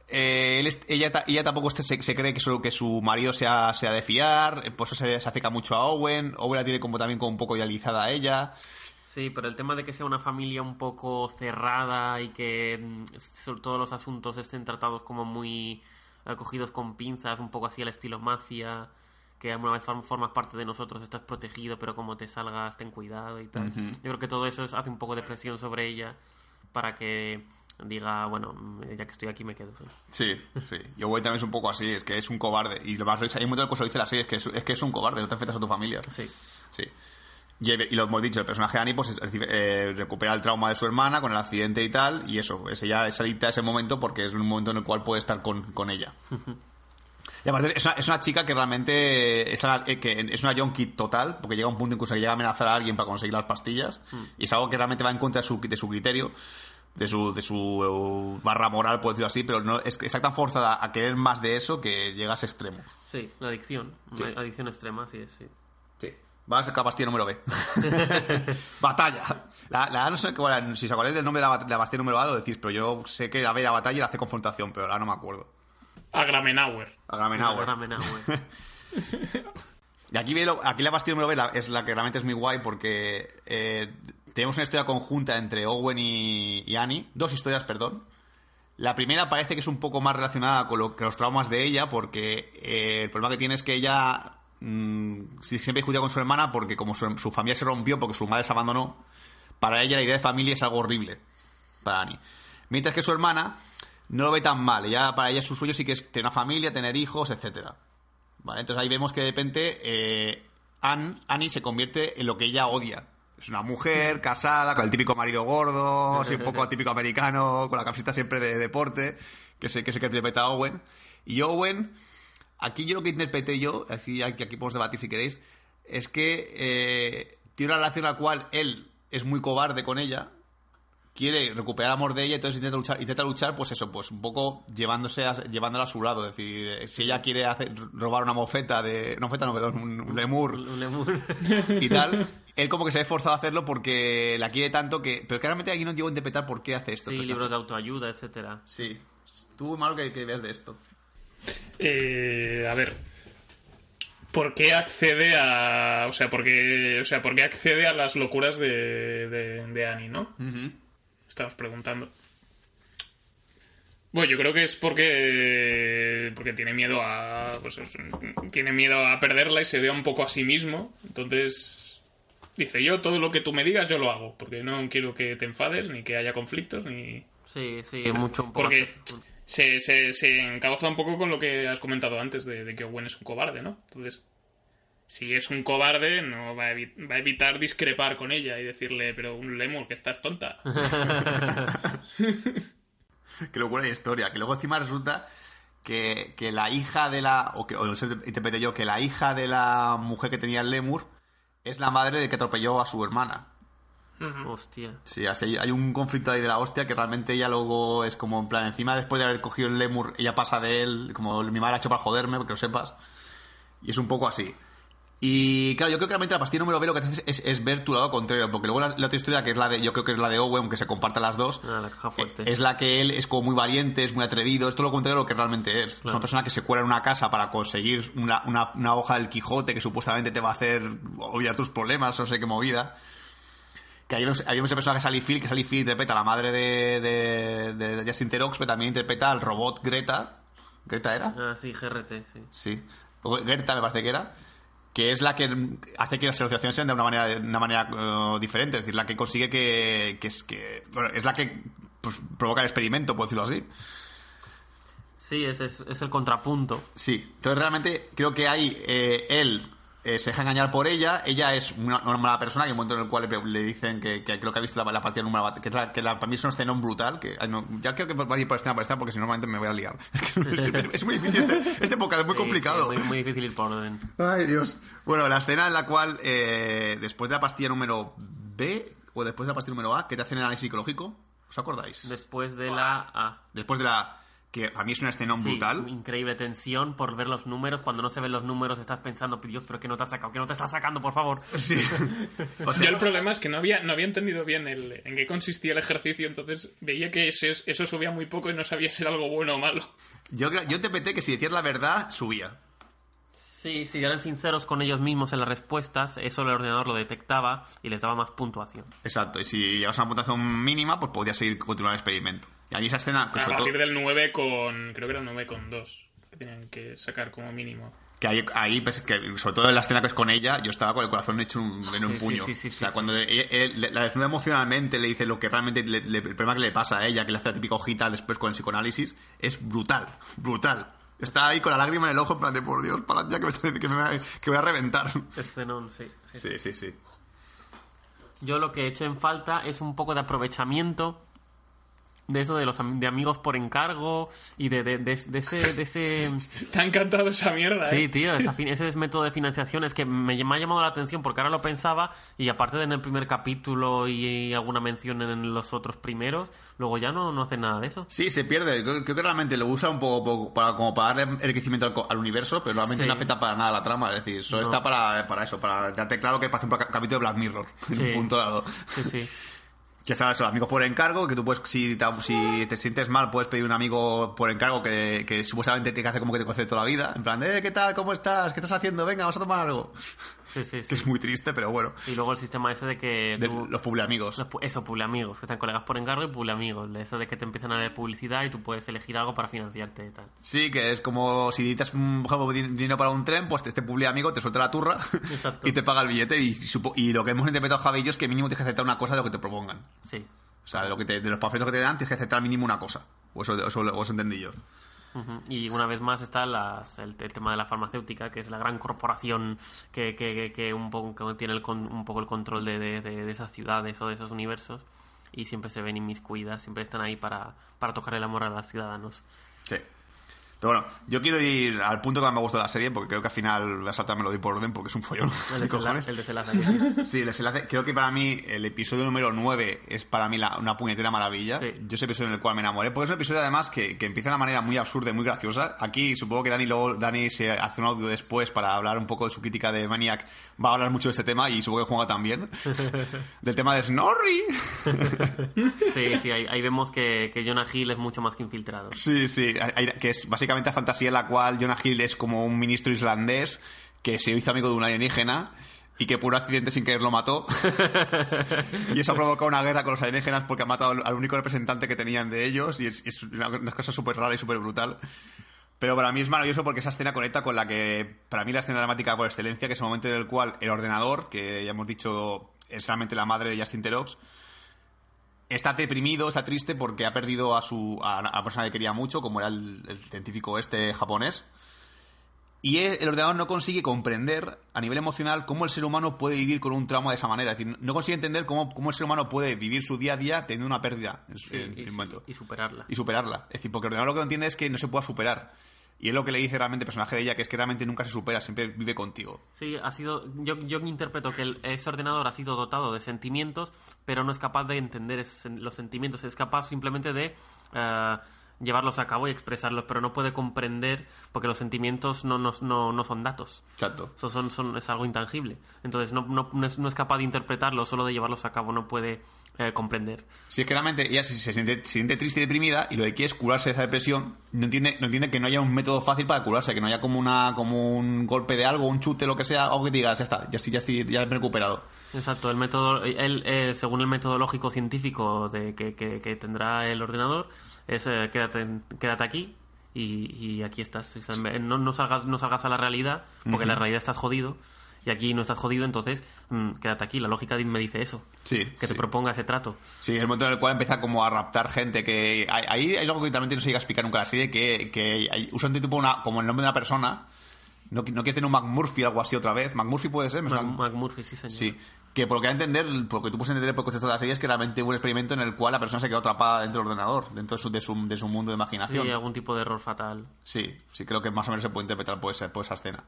Speaker 3: Eh, él ella, ella tampoco se, se cree que su, que su marido sea, sea de fiar, eh, por eso se, se acerca mucho a Owen. Owen la tiene como también como un poco idealizada a ella.
Speaker 4: Sí, pero el tema de que sea una familia un poco cerrada y que mm, sobre todos los asuntos estén tratados como muy acogidos con pinzas, un poco así al estilo mafia, que alguna vez form- formas parte de nosotros, estás protegido, pero como te salgas, ten cuidado y tal. Yo creo que todo eso es- hace un poco de presión sobre ella para que diga, bueno, mm, ya que estoy aquí me quedo. sí.
Speaker 3: Sí, sí. Y Owen también es un poco así, es que es un cobarde. Y lo más hay un momento en el que dice la serie, es que es, es que es un cobarde, no te enfrentas a tu familia.
Speaker 4: Sí.
Speaker 3: Sí. Y, y lo hemos dicho, el personaje de Annie pues, recibe- eh, recupera el trauma de su hermana con el accidente y tal, y eso, es ella es adicta a ese momento porque es un momento en el cual puede estar con, con ella. Y aparte es una, es una chica que realmente es una, eh, que es una junkie total, porque llega a un punto incluso que llega a amenazar a alguien para conseguir las pastillas, y es algo que realmente va en contra de su, de su criterio, de su, de su eh, barra moral, por decirlo así, pero no, es, está tan forzada a querer más de eso que llega a ese extremo.
Speaker 4: Sí, la adicción, adicción extrema, sí, sí.
Speaker 3: Sí. Va a ser la pastilla número B. batalla. La, la A no sé cuál- si os acordáis del nombre de la, de número A lo decís, pero yo sé que la B la batalla y la hace confrontación, pero la A no me acuerdo.
Speaker 2: Aglamenauer.
Speaker 3: Agramenauer.
Speaker 4: Gramenauer.
Speaker 3: Y aquí, viene lo- aquí la pastilla número B la- es la que realmente es muy guay porque eh, tenemos una historia conjunta entre Owen y, Annie. Dos historias, perdón. La primera parece que es un poco más relacionada con, lo, con los traumas de ella porque eh, el problema que tiene es que ella mm, siempre discutía con su hermana porque como su, familia se rompió porque su madre se abandonó, para ella la idea de familia es algo horrible. Para Annie. Mientras que su hermana no lo ve tan mal. Ella, para ella su sueño sí que es tener familia, tener hijos. ¿Vale? Entonces ahí vemos que de repente eh, Ann- Annie se convierte en lo que ella odia. Es una mujer casada, con el típico marido gordo, así un poco típico americano, con la camiseta siempre de deporte, que sé que se que interpreta Owen. Y Owen, aquí yo lo que interpreté yo, así aquí, aquí podemos debatir si queréis, es que eh, tiene una relación en la cual él es muy cobarde con ella, quiere recuperar el amor de ella, entonces intenta luchar, intenta luchar, pues eso, pues un poco llevándose a, llevándola a su lado. Es decir, eh, si ella quiere hacer, robar una mofeta de. No, mofeta, no, perdón, un, un lemur
Speaker 4: Un lemur.
Speaker 3: y tal, él como que se ve forzado a hacerlo porque la quiere tanto que. Pero claramente aquí no llego a interpretar por qué hace esto.
Speaker 4: Sí,
Speaker 3: el personaje.
Speaker 4: libros de autoayuda, etcétera.
Speaker 3: Sí. Tú, malo que, que veas de esto.
Speaker 2: Eh, a ver. ¿Por qué accede a. O sea, ¿por qué, o sea, ¿por qué accede a las locuras de, de, de Annie, no? Estamos preguntando. Bueno, yo creo que es porque. Porque tiene miedo a. Pues tiene miedo a perderla y se ve un poco a sí mismo. Entonces. Dice, yo todo lo que tú me digas yo lo hago. Porque no quiero que te enfades, ni que haya conflictos, ni.
Speaker 4: Sí, sí, mucho un poco.
Speaker 2: Porque se, se, se encauza un poco con lo que has comentado antes de, de que Owen es un cobarde, ¿no? Entonces, si es un cobarde, no va a, evi- va a evitar discrepar con ella y decirle, pero un lemur, que estás tonta.
Speaker 3: Qué locura de historia. Que luego encima resulta que, que la hija de la. O que o no sé, interpreté yo, que la hija de la mujer que tenía el lemur es la madre de que atropelló a su hermana.
Speaker 4: Hostia.
Speaker 3: Sí, así hay un conflicto ahí de la hostia que realmente ella luego es como en plan, encima después de haber cogido el lemur, ella pasa de él, como mi madre ha hecho para joderme, porque lo sepas. Y es un poco así. Y claro, yo creo que realmente la pastilla número B lo que hace es, es ver tu lado contrario, porque luego la, la otra historia, que es la de, yo creo que es la de Owen, aunque se compartan las dos,
Speaker 4: Ah, la caja fuerte.
Speaker 3: eh, es la que él es como muy valiente, es muy atrevido, es todo lo contrario de lo que realmente es. Es una persona que se cuela en una casa para conseguir una, una- una hoja del Quijote que supuestamente te va a hacer olvidar tus problemas, no sé qué movida. Que unos- hay ese personaje Sally Field, que Sally Field interpreta a la madre de, de, de Justin Theroux, pero también interpreta al robot Greta. ¿Greta era?
Speaker 4: Ah, sí, GRT, sí.
Speaker 3: Sí. O Gerta me parece que era. Que es la que hace que las asociaciones sean de una manera, de una manera eh, diferente. Es decir, la que consigue que. que es, que bueno, es la que pues, provoca el experimento, por decirlo así.
Speaker 4: Sí, ese es, es el contrapunto.
Speaker 3: Sí. Entonces, realmente, creo que ahí eh, él eh, se deja engañar por ella. Ella es una, una mala persona. Hay un momento en el cual le, le dicen que, que creo que ha visto la, la partida número que, la, que la, para mí es un escenón brutal. Que, ay, no, ya creo que voy a ir por escena por escena porque si no, normalmente me voy a liar. Es, que es muy difícil. Este, este podcast es muy
Speaker 4: Sí,
Speaker 3: complicado.
Speaker 4: sí, muy, muy difícil ir por orden.
Speaker 3: Ay, Dios. Bueno, la escena en la cual, eh, después de la pastilla número B, o después de la pastilla número A, que te hacen el análisis psicológico, ¿os acordáis?
Speaker 4: Después de la A.
Speaker 3: después de la... que para mí es una escena
Speaker 4: Sí,
Speaker 3: brutal.
Speaker 4: increíble tensión por ver los números. Cuando no se ven los números estás pensando, Dios, pero que no te has sacado, que no te estás sacando, por favor.
Speaker 3: Sí. O
Speaker 2: Yo el problema es que no había, no había entendido bien el, en qué consistía el ejercicio, entonces veía que ese- eso subía muy poco y no sabía si era algo bueno o malo.
Speaker 3: yo, yo interpreté que si decías la verdad, subía.
Speaker 4: Sí, si eran sinceros con ellos mismos en las respuestas, eso el ordenador lo detectaba y les daba más puntuación.
Speaker 3: Exacto. Y si llevas una puntuación mínima, pues podías seguir continuar el experimento. Y a mí esa escena, que
Speaker 2: A
Speaker 3: sobre todo...
Speaker 2: partir del 9 con... creo que era el 9 con 2, que tenían que sacar como mínimo.
Speaker 3: Que ahí, ahí, pues, que sobre todo en la escena que es con ella, yo estaba con el corazón hecho un- en un
Speaker 4: Sí,
Speaker 3: puño.
Speaker 4: sí, sí,
Speaker 3: o sea,
Speaker 4: sí,
Speaker 3: cuando él- él- la desnuda emocionalmente, le dice lo que realmente, le- le- el problema que le pasa a ella, que le hace la típica hojita después con el psicoanálisis, es brutal, brutal. Está ahí con la lágrima en el ojo, en plan de, por Dios, para ya que me, que me que voy a reventar.
Speaker 4: Escenón, sí. sí.
Speaker 3: Sí, sí, sí.
Speaker 4: Yo lo que he hecho en falta es un poco de aprovechamiento de eso de los am- de amigos por encargo y de, de, de- de ese de ese
Speaker 2: Te ha encantado esa mierda,
Speaker 4: sí
Speaker 2: ¿eh?
Speaker 4: tío esa fin- ese método de financiación es que me, me ha llamado la atención porque ahora lo pensaba y aparte de en el primer capítulo y, alguna mención en los otros primeros luego ya no no hace nada de eso
Speaker 3: Sí, se pierde. Creo, creo que realmente lo usa un poco, poco para, como para darle enriquecimiento al, co- al universo, pero realmente
Speaker 4: Sí.
Speaker 3: no afecta para nada a la trama. Es decir, solo
Speaker 4: No.
Speaker 3: está para, para eso, para darte claro que parece un ca- capítulo de Black Mirror, en
Speaker 4: Sí.
Speaker 3: un punto dado.
Speaker 4: sí sí
Speaker 3: Que están esos amigos por encargo, que tú puedes, si te, si te sientes mal, puedes pedir un amigo por encargo que, que supuestamente te hace como que te conoce toda la vida. En plan, eh, ¿qué tal? ¿Cómo estás? ¿Qué estás haciendo? Venga, vamos a tomar algo.
Speaker 4: Sí sí, sí.
Speaker 3: Que es muy triste, pero bueno.
Speaker 4: y luego el sistema ese de que
Speaker 3: De
Speaker 4: tú-
Speaker 3: los publiamigos.
Speaker 4: los eso, amigos, que están colegas por encargo y amigos. Eso de que te empiezan a leer publicidad y tú puedes elegir algo para financiarte y tal.
Speaker 3: Sí, que es como si necesitas, ejemplo, dinero para un tren, pues este publi amigo te suelta la turra
Speaker 4: Exacto.
Speaker 3: y te paga el billete. Y, supo- y lo que hemos interpretado Javi y yo es que mínimo tienes que aceptar una cosa de lo que te propongan.
Speaker 4: Sí.
Speaker 3: O sea, de, lo que te- de los panfletos que te dan, tienes que aceptar mínimo una cosa. O eso, eso, o eso entendí yo.
Speaker 4: Ujú. Y una vez más está las- el, tema de la farmacéutica, que es la gran corporación que, que, que- un poco que tiene el un poco el control de- de esas ciudades o de esos universos. Y siempre se ven inmiscuidas, siempre están ahí para, para tocar el amor a los ciudadanos.
Speaker 3: Sí. Pero bueno, yo quiero ir al punto que más me gusta de la serie, porque creo que al final voy a saltarme lo por orden porque es un follón.
Speaker 4: El desenlace, el desenlace.
Speaker 3: Sí, el desenlace- creo que para mí el episodio número 9 es para mí la- una puñetera maravilla.
Speaker 4: Sí.
Speaker 3: Yo ese episodio en el cual me enamoré, porque es un episodio además que, que empieza de una manera muy absurda y muy graciosa. Aquí supongo que Dani luego Dani se hace un audio después para hablar un poco de su crítica de Maniac. Va a hablar mucho de este tema y supongo que juega también. Del tema de Snorri.
Speaker 4: Sí, sí, ahí, ahí vemos que, que Jonah Hill es mucho más que infiltrado.
Speaker 3: Sí, sí, que es básicamente la fantasía en la cual Jonah Hill es como un ministro islandés que se hizo amigo de un alienígena y que por un accidente sin querer lo mató. y eso ha provocado una guerra con los alienígenas porque ha matado al- al único representante que tenían de ellos y es, es una, una cosa súper rara y súper brutal. Pero para mí es maravilloso porque esa escena conecta con la que, para mí, la escena dramática por excelencia, que es el momento en el cual el ordenador, que ya hemos dicho es realmente la madre de Justin Terox, está deprimido, está triste porque ha perdido a su a la persona que quería mucho, como era el, el científico este japonés. Y el, ordenador no consigue comprender a nivel emocional cómo el ser humano puede vivir con un trauma de esa manera. Es decir, no consigue entender cómo, cómo el ser humano puede vivir su día a día teniendo una pérdida en, su- en-
Speaker 4: y,
Speaker 3: en un momento.
Speaker 4: y superarla.
Speaker 3: Y superarla. Es decir, porque el ordenador lo que no entiende es que no se pueda superar. Y es lo que le dice realmente el personaje de ella, que es que realmente nunca se supera, siempre vive contigo.
Speaker 4: Sí, ha sido. Yo, yo interpreto que el- ese ordenador ha sido dotado de sentimientos, pero no es capaz de entender los sentimientos. Es capaz simplemente de eh, llevarlos a cabo y expresarlos, pero no puede comprender porque los sentimientos no, no, no, no son datos.
Speaker 3: Chato.
Speaker 4: Eso son, son, es algo intangible. Entonces no, no, no es, no es capaz de interpretarlo, solo de llevarlos a cabo no puede eh, comprender.
Speaker 3: Si es que realmente ella se, se siente, se siente triste y deprimida y lo que quiere es curarse de esa depresión, no entiende, no entiende que no haya un método fácil para curarse, que no haya como una como un golpe de algo, un chute, lo que sea, algo que te digas, ya está, ya estoy, ya estoy, ya me he recuperado.
Speaker 4: Exacto, el método, él, eh, según el metodológico científico de, que, que- que tendrá el ordenador, es eh, quédate, quédate aquí y, y aquí estás. O sea, no, no salgas, no salgas a la realidad, porque en la realidad estás jodido y aquí no estás jodido, entonces mm, quédate aquí. La lógica me dice eso,
Speaker 3: Sí.
Speaker 4: que
Speaker 3: sí.
Speaker 4: te proponga ese trato.
Speaker 3: Sí, es el momento en el cual empieza como a raptar gente que... Ahí hay algo que literalmente no se llega a explicar nunca en la serie, que, que hay- usa un tipo una, como el nombre de una persona, no, no quieres tener un McMurphy o algo así otra vez, McMurphy puede ser, me suena-
Speaker 4: McMurphy, sí, señor.
Speaker 3: Sí, que por lo que a entender, porque tú puedes entender por el contexto de la serie es que realmente hubo un experimento en el cual la persona se quedó atrapada dentro del ordenador, dentro de su, de su, de su mundo de
Speaker 4: Sí,
Speaker 3: imaginación.
Speaker 4: algún tipo de error fatal.
Speaker 3: Sí, sí, creo que más o menos se puede interpretar por esa, por esa escena.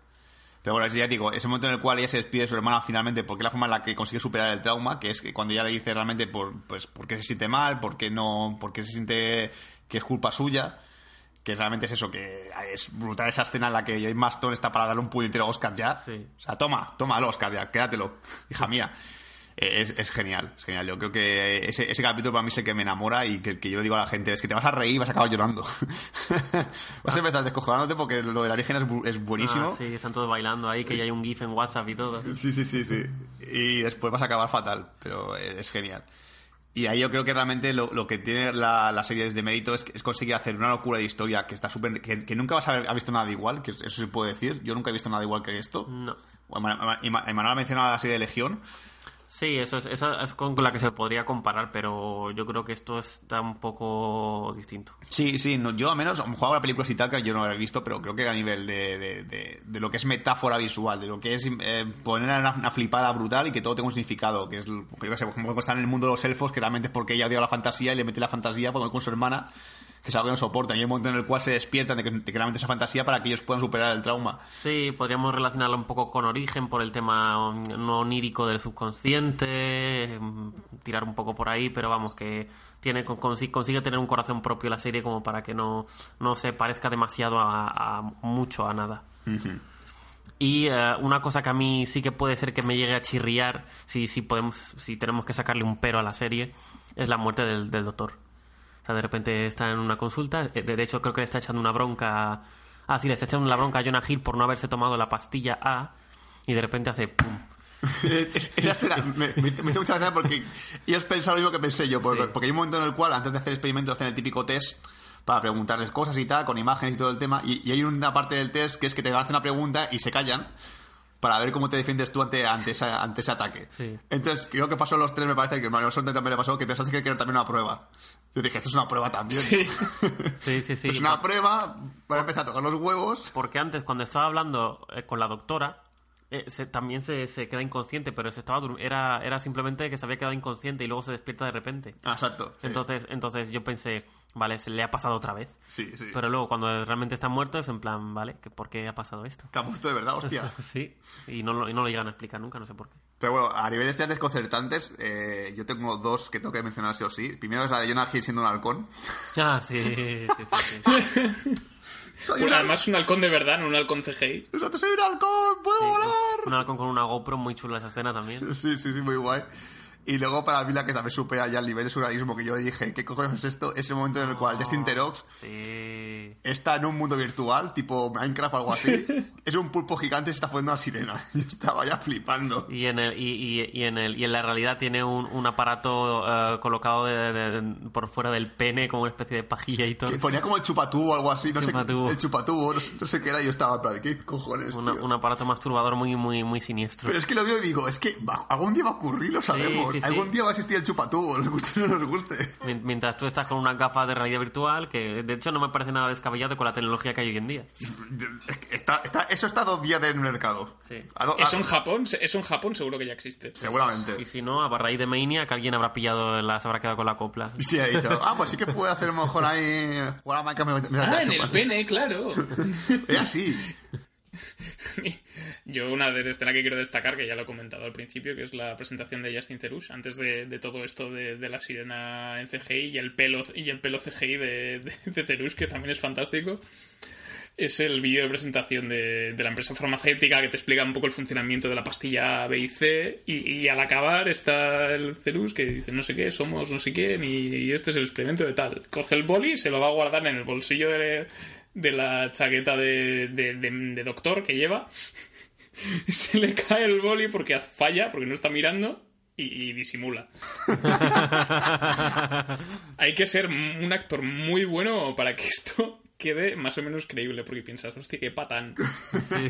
Speaker 3: Pero bueno, ya digo, ese momento en el cual ella se despide de su hermana finalmente, porque es la forma en la que consigue superar el trauma, que es que cuando ella le dice realmente por, pues, por qué se siente mal, por qué no, por qué se siente que es culpa suya, que realmente es eso, que es brutal esa escena en la que Joy Maston está para darle un puñetero Oscar ya.
Speaker 4: Sí.
Speaker 3: O sea, toma, toma el Oscar ya, quédatelo, hija mía. Eh, Es, es genial, es genial. Yo creo que ese, ese capítulo para mí es el que me enamora y que, que yo le digo a la gente es que te vas a reír y vas a acabar llorando. vas a empezar descojonándote porque lo de la origen es, bu- es buenísimo.
Speaker 4: Ah, sí, están todos bailando ahí, que ya hay un GIF en WhatsApp y todo.
Speaker 3: Sí, sí, sí, sí. Y después vas a acabar fatal, pero es genial. Y ahí yo creo que realmente lo, lo que tiene la, la serie de mérito es, es conseguir hacer una locura de historia que está súper... Que, que nunca vas a haber ha visto nada igual, que eso se puede decir. Yo nunca he visto nada igual que esto.
Speaker 4: No.
Speaker 3: Emanuel ha mencionado la serie de Legión.
Speaker 4: Sí, eso es, esa es con la que se podría comparar, pero yo creo que esto está un poco distinto.
Speaker 3: Sí, sí, no, yo al menos, a lo mejor habrá películas y que yo no habré visto, pero creo que a nivel de, de, lo que es metáfora visual, de lo que es eh, poner una, flipada brutal y que todo tenga un significado, que es, yo como está en el mundo de los elfos, que realmente es porque ella odia la fantasía y le mete la fantasía pues, con su hermana, que es algo que no soportan, y hay un momento en el cual se despiertan de que, de que esa fantasía para que ellos puedan superar el trauma.
Speaker 4: Sí, podríamos relacionarlo un poco con Origen por el tema mm, no onírico del subconsciente, mm, tirar un poco por ahí, pero vamos, que tiene con- consi- consigue tener un corazón propio la serie como para que no, no se parezca demasiado a, a mucho a nada. Y eh, una cosa que a mí sí que puede ser que me llegue a chirriar, si, si, podemos, si tenemos que sacarle un pero a la serie, es la muerte del, del doctor. Sea, de repente está en una consulta, eh, de hecho creo que le está echando una bronca... Ah, sí, le está echando la bronca a Jonah Hill por no haberse tomado la pastilla A y de repente hace pum.
Speaker 3: Es- esa escena me, me, me hizo mucha gracia porque ellos pensaron lo mismo que pensé yo, porque,
Speaker 4: Sí.
Speaker 3: porque hay un momento en el cual, antes de hacer el experimento, hacen el típico test para preguntarles cosas y tal, con imágenes y todo el tema, y, y hay una parte del test que es que te hacen una pregunta y se callan, para ver cómo te defiendes tú ante, ante, esa- ante ese ataque.
Speaker 4: Sí.
Speaker 3: Entonces, creo que pasó los tres, me parece que a Mario también le pasó, que pensaste que era también una prueba. Yo dije, esto es una prueba también.
Speaker 4: Sí, sí, sí.
Speaker 3: es una prueba, voy a empezar a tocar los huevos.
Speaker 4: Porque antes, cuando estaba hablando eh, con la doctora, eh, se- también se, se queda inconsciente, pero se estaba era, era simplemente que se había quedado inconsciente y luego se despierta de repente.
Speaker 3: Ah, exacto. sí.
Speaker 4: Entonces, entonces yo pensé, vale, se le ha pasado otra vez.
Speaker 3: Sí, sí.
Speaker 4: Pero luego cuando realmente está muerto es en plan, vale, ¿que ¿por qué ha pasado esto?
Speaker 3: Que ha muerto de verdad, hostia.
Speaker 4: Sí, y no, lo- y no lo llegan a explicar nunca, no sé por qué.
Speaker 3: Pero bueno, a nivel de desconcertantes, eh, yo tengo dos que tengo que mencionar sí o sí. Primero es la de Jonah Hill siendo un halcón.
Speaker 4: Ah, sí, sí, sí. sí.
Speaker 3: Soy
Speaker 2: Un-
Speaker 3: un halcón.
Speaker 2: además, un halcón de verdad, no un halcón CGI.
Speaker 3: Exacto, soy un halcón, puedo volar.
Speaker 4: Un halcón con una GoPro muy chula esa escena también.
Speaker 3: Sí, sí, sí, muy guay. Y luego para mí la que también supera ya el nivel de surrealismo que yo dije, ¿qué cojones es esto? Es el momento en el cual Destin Terox
Speaker 4: Sí.
Speaker 3: está en un mundo virtual, tipo Minecraft o algo así. es un pulpo gigante y se está fue una sirena. Yo estaba ya flipando.
Speaker 4: Y en el y, y- y en el y en la realidad tiene un, un aparato eh, colocado de- de- de- por fuera del pene como una especie de pajilla y todo.
Speaker 3: Que ponía como el chupatubo o algo así, no
Speaker 4: Chupatubo.
Speaker 3: sé. El chupatubo, no sé, no sé qué era. Yo estaba plan, ¿qué cojones?
Speaker 4: Una- un aparato masturbador muy muy muy siniestro.
Speaker 3: Pero es que lo veo y digo, es que va- algún día va a ocurrir, lo sabemos.
Speaker 4: sí, sí.
Speaker 3: Algún día va a existir el chupatubo, nos guste o no nos guste.
Speaker 4: Mien- Mientras tú estás con unas gafas de realidad virtual, que de hecho no me parece nada descabellado con la tecnología que hay hoy en día.
Speaker 3: Está, está, eso está a dos días del mercado.
Speaker 4: Sí.
Speaker 3: A do-
Speaker 2: Eso
Speaker 3: a-
Speaker 2: en Japón, eso en Japón seguro que ya existe.
Speaker 3: Seguramente.
Speaker 4: Y si no, a raíz de Mania, que alguien habrá pillado, la, se habrá quedado con la copla.
Speaker 3: Sí, he dicho, ah, pues sí que puede hacer mejor ahí jugar a Minecraft. Me, me
Speaker 2: Ah, en el pene, claro.
Speaker 3: Es así.
Speaker 2: Yo una de escena que quiero destacar, que ya lo he comentado al principio, que es la presentación de Justin Theroux, antes de, todo esto de, la sirena en CGI y el pelo, y el pelo CGI de, de, Theroux, que también es fantástico. Es el vídeo de presentación de, la empresa farmacéutica que te explica un poco el funcionamiento de la pastilla B y C. Y, y al acabar está el Cerus que dice no sé qué, somos no sé quién y, y este es el experimento de tal. Coge el boli, se lo va a guardar en el bolsillo de, de la chaqueta de, de- de- de doctor que lleva. se le cae el boli porque falla, porque no está mirando y, y disimula. Hay que ser un actor muy bueno para que esto quede más o menos creíble, porque piensas, hostia, qué patán.
Speaker 4: Sí.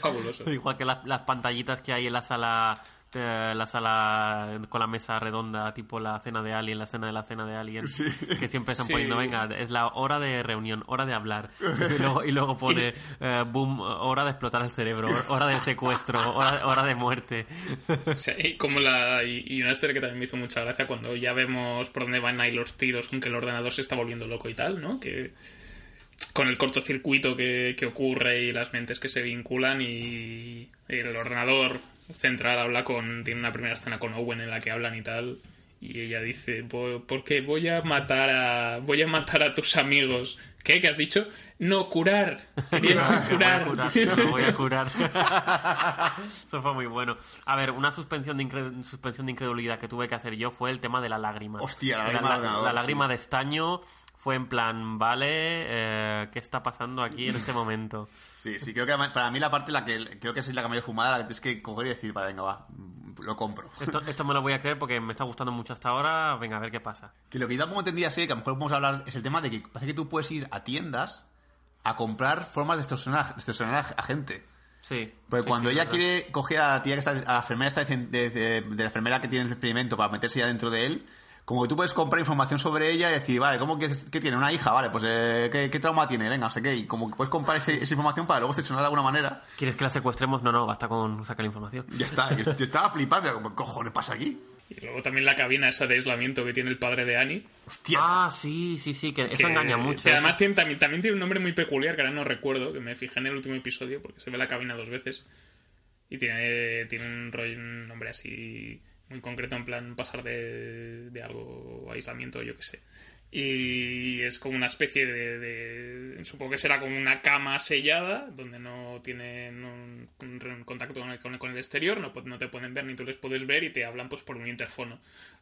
Speaker 2: Fabuloso.
Speaker 4: Igual que las, las pantallitas que hay en la sala eh, la sala con la mesa redonda, tipo la cena de Alien, la cena de la cena de Alien, que siempre están
Speaker 2: Sí.
Speaker 4: poniendo, venga, es la hora de reunión, hora de hablar. Y luego, y luego pone, eh, boom, hora de explotar el cerebro, hora del secuestro, hora, hora de muerte.
Speaker 2: Y como la y, y una historia que también me hizo mucha gracia cuando ya vemos por dónde van ahí los tiros con que el ordenador se está volviendo loco y tal, ¿no? Que con el cortocircuito que, que ocurre y las mentes que se vinculan y el ordenador central habla con tiene una primera escena con Owen en la que hablan y tal y ella dice "Vo- porque voy a matar a voy a matar a tus amigos ¿qué? ¿qué has dicho? no curar quería curar
Speaker 4: Voy a curar, me voy a curar. Eso fue muy bueno. A ver, una suspensión de, incre- suspensión de incredulidad que tuve que hacer yo fue el tema de la lágrima.
Speaker 3: Hostia, la
Speaker 4: la,
Speaker 3: lágrima
Speaker 4: la-
Speaker 3: del ordenador,
Speaker 4: la lágrima
Speaker 3: sí.
Speaker 4: de estaño fue en plan, vale, eh, ¿qué está pasando aquí en este momento?
Speaker 3: Sí, sí, creo que para mí la parte la que creo que es la que mayor fumada, la que tienes que coger y decir, vale, venga, va, lo compro.
Speaker 4: Esto, esto me lo voy a creer porque me está gustando mucho hasta ahora. Venga, a ver qué pasa.
Speaker 3: Que lo que yo tampoco entendía así, que a lo mejor podemos hablar, es el tema de que parece que tú puedes ir a tiendas a comprar formas de extorsionar, a, gente.
Speaker 4: Sí.
Speaker 3: Porque
Speaker 4: Sí,
Speaker 3: cuando
Speaker 4: sí,
Speaker 3: ella quiere coger a la tía que está, a la enfermera está de, de- de- de la enfermera que tiene el experimento para meterse ya dentro de él, como que tú puedes comprar información sobre ella y decir, vale, ¿cómo que, que tiene? ¿Una hija? Vale, pues eh, ¿qué, qué trauma tiene? Venga, no sé qué. Y como que puedes comprar ese- esa información para luego extorsionar de alguna manera.
Speaker 4: ¿Quieres que la secuestremos? No, no, basta con sacar la información.
Speaker 3: Ya está. Yo, yo estaba flipando, ¿qué cojones pasa aquí?
Speaker 2: y luego también la cabina esa de aislamiento que tiene el padre de Annie
Speaker 3: Hostia.
Speaker 4: Ah, sí, sí, sí, que eso engaña mucho.
Speaker 2: que además tiene, también, también tiene un nombre muy peculiar que ahora no recuerdo, que me fijé en el último episodio porque se ve la cabina dos veces. Y tiene, tiene un, rollo, un nombre así muy concreto, en plan pasar de, de algo aislamiento, yo qué sé. Y es como una especie de, de- Supongo que será como una cama sellada, donde no tienen un, un contacto con el, con el- exterior, no, no te pueden ver ni tú les puedes ver y te hablan pues por un interfono.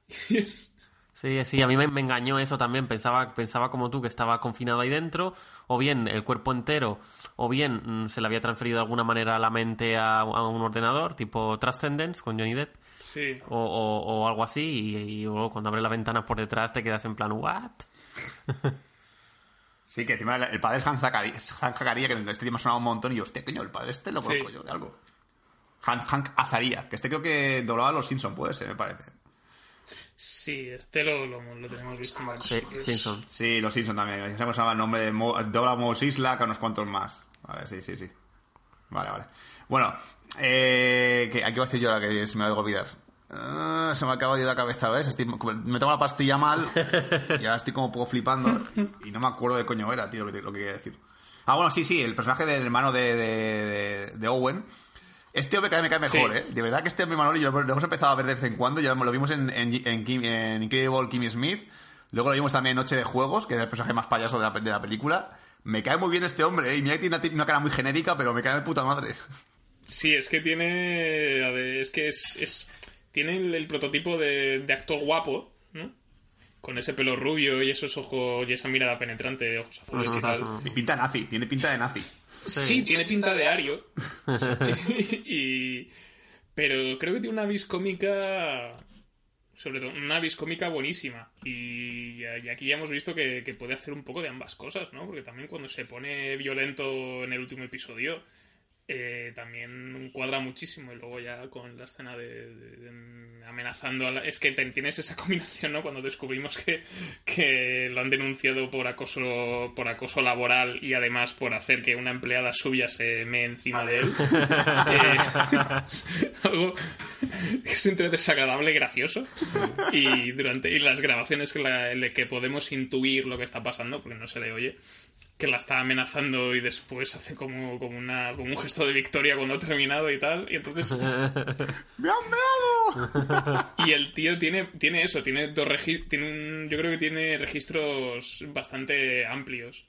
Speaker 4: Sí, sí, a mí me, me engañó eso también. Pensaba, pensaba como tú que estaba confinado ahí dentro, o bien el cuerpo entero, o bien mm, se le había transferido de alguna manera la mente a, a un ordenador, tipo Transcendence con Johnny Depp,
Speaker 2: sí.
Speaker 4: o, o- o algo así, y, y luego cuando abres la ventana por detrás te quedas en plan, ¿what?
Speaker 3: Sí, que encima el padre es Han Zakaria, Han Zakaria, que en este tema sonaba un montón y yo, hostia, coño, el padre este lo conozco
Speaker 2: Sí.
Speaker 3: yo de algo. Hank, Hank Azaria, que este creo que doblaba a los Simpsons, puede ser, me parece.
Speaker 2: Sí, este lo, lo, lo tenemos visto varios
Speaker 4: Sí. Simpson.
Speaker 3: Sí, los Simpsons también. Se llama el nombre de Mo, Mos Isla, que unos cuantos más. Vale, sí, sí, sí. Vale, vale. Bueno, eh, que, aquí voy a decir yo ahora que se me va a olvidar. Ah, se me acaba de ir la cabeza, ¿ves? Estoy- me tomo la pastilla mal y ahora estoy como un poco flipando y no me acuerdo de coño era, tío, lo que, lo que quería decir. Ah, bueno, sí, sí, el personaje del hermano de, de, de- Owen. Este hombre cada vez me cae mejor,
Speaker 2: Sí.
Speaker 3: ¿eh? De verdad que este hombre Manoli lo, lo hemos empezado a ver de vez en cuando. Ya lo vimos en, en, en, Kim- en Incredible Kimmy Smith. Luego lo vimos también en Noche de Juegos, que era el personaje más payaso de la, de la película. Me cae muy bien este hombre, ¿eh? Y mira que tiene una, una cara muy genérica, pero me cae de puta madre.
Speaker 2: Sí, es que tiene. a ver, Es que es. es- tiene el, el prototipo de, de actor guapo, ¿no? Con ese pelo rubio y esos ojos y esa mirada penetrante de ojos azules y tal.
Speaker 3: Y pinta nazi, tiene pinta de nazi.
Speaker 2: Sí, tiene pinta de Ario. y, pero creo que tiene una vis cómica. Sobre todo, una vis cómica buenísima. Y, y aquí ya hemos visto que, que puede hacer un poco de ambas cosas, ¿no? Porque también cuando se pone violento en el último episodio, eh, también cuadra muchísimo. Y luego ya con la escena de, de- de amenazando a la... Es que tienes esa combinación, ¿no? Cuando descubrimos que, que lo han denunciado por acoso, por acoso laboral y además por hacer que una empleada suya se mee encima de él. Eh, algo que es entre desagradable y gracioso. Y durante y las grabaciones que, la- que podemos intuir lo que está pasando, porque no se le oye, que la está amenazando y después hace como, como, una, como un gesto de victoria cuando ha terminado y tal. Y entonces.
Speaker 3: ¡Me han meado!
Speaker 2: Y el tío tiene, tiene eso, tiene dos regi- tiene un, yo creo que tiene registros bastante amplios.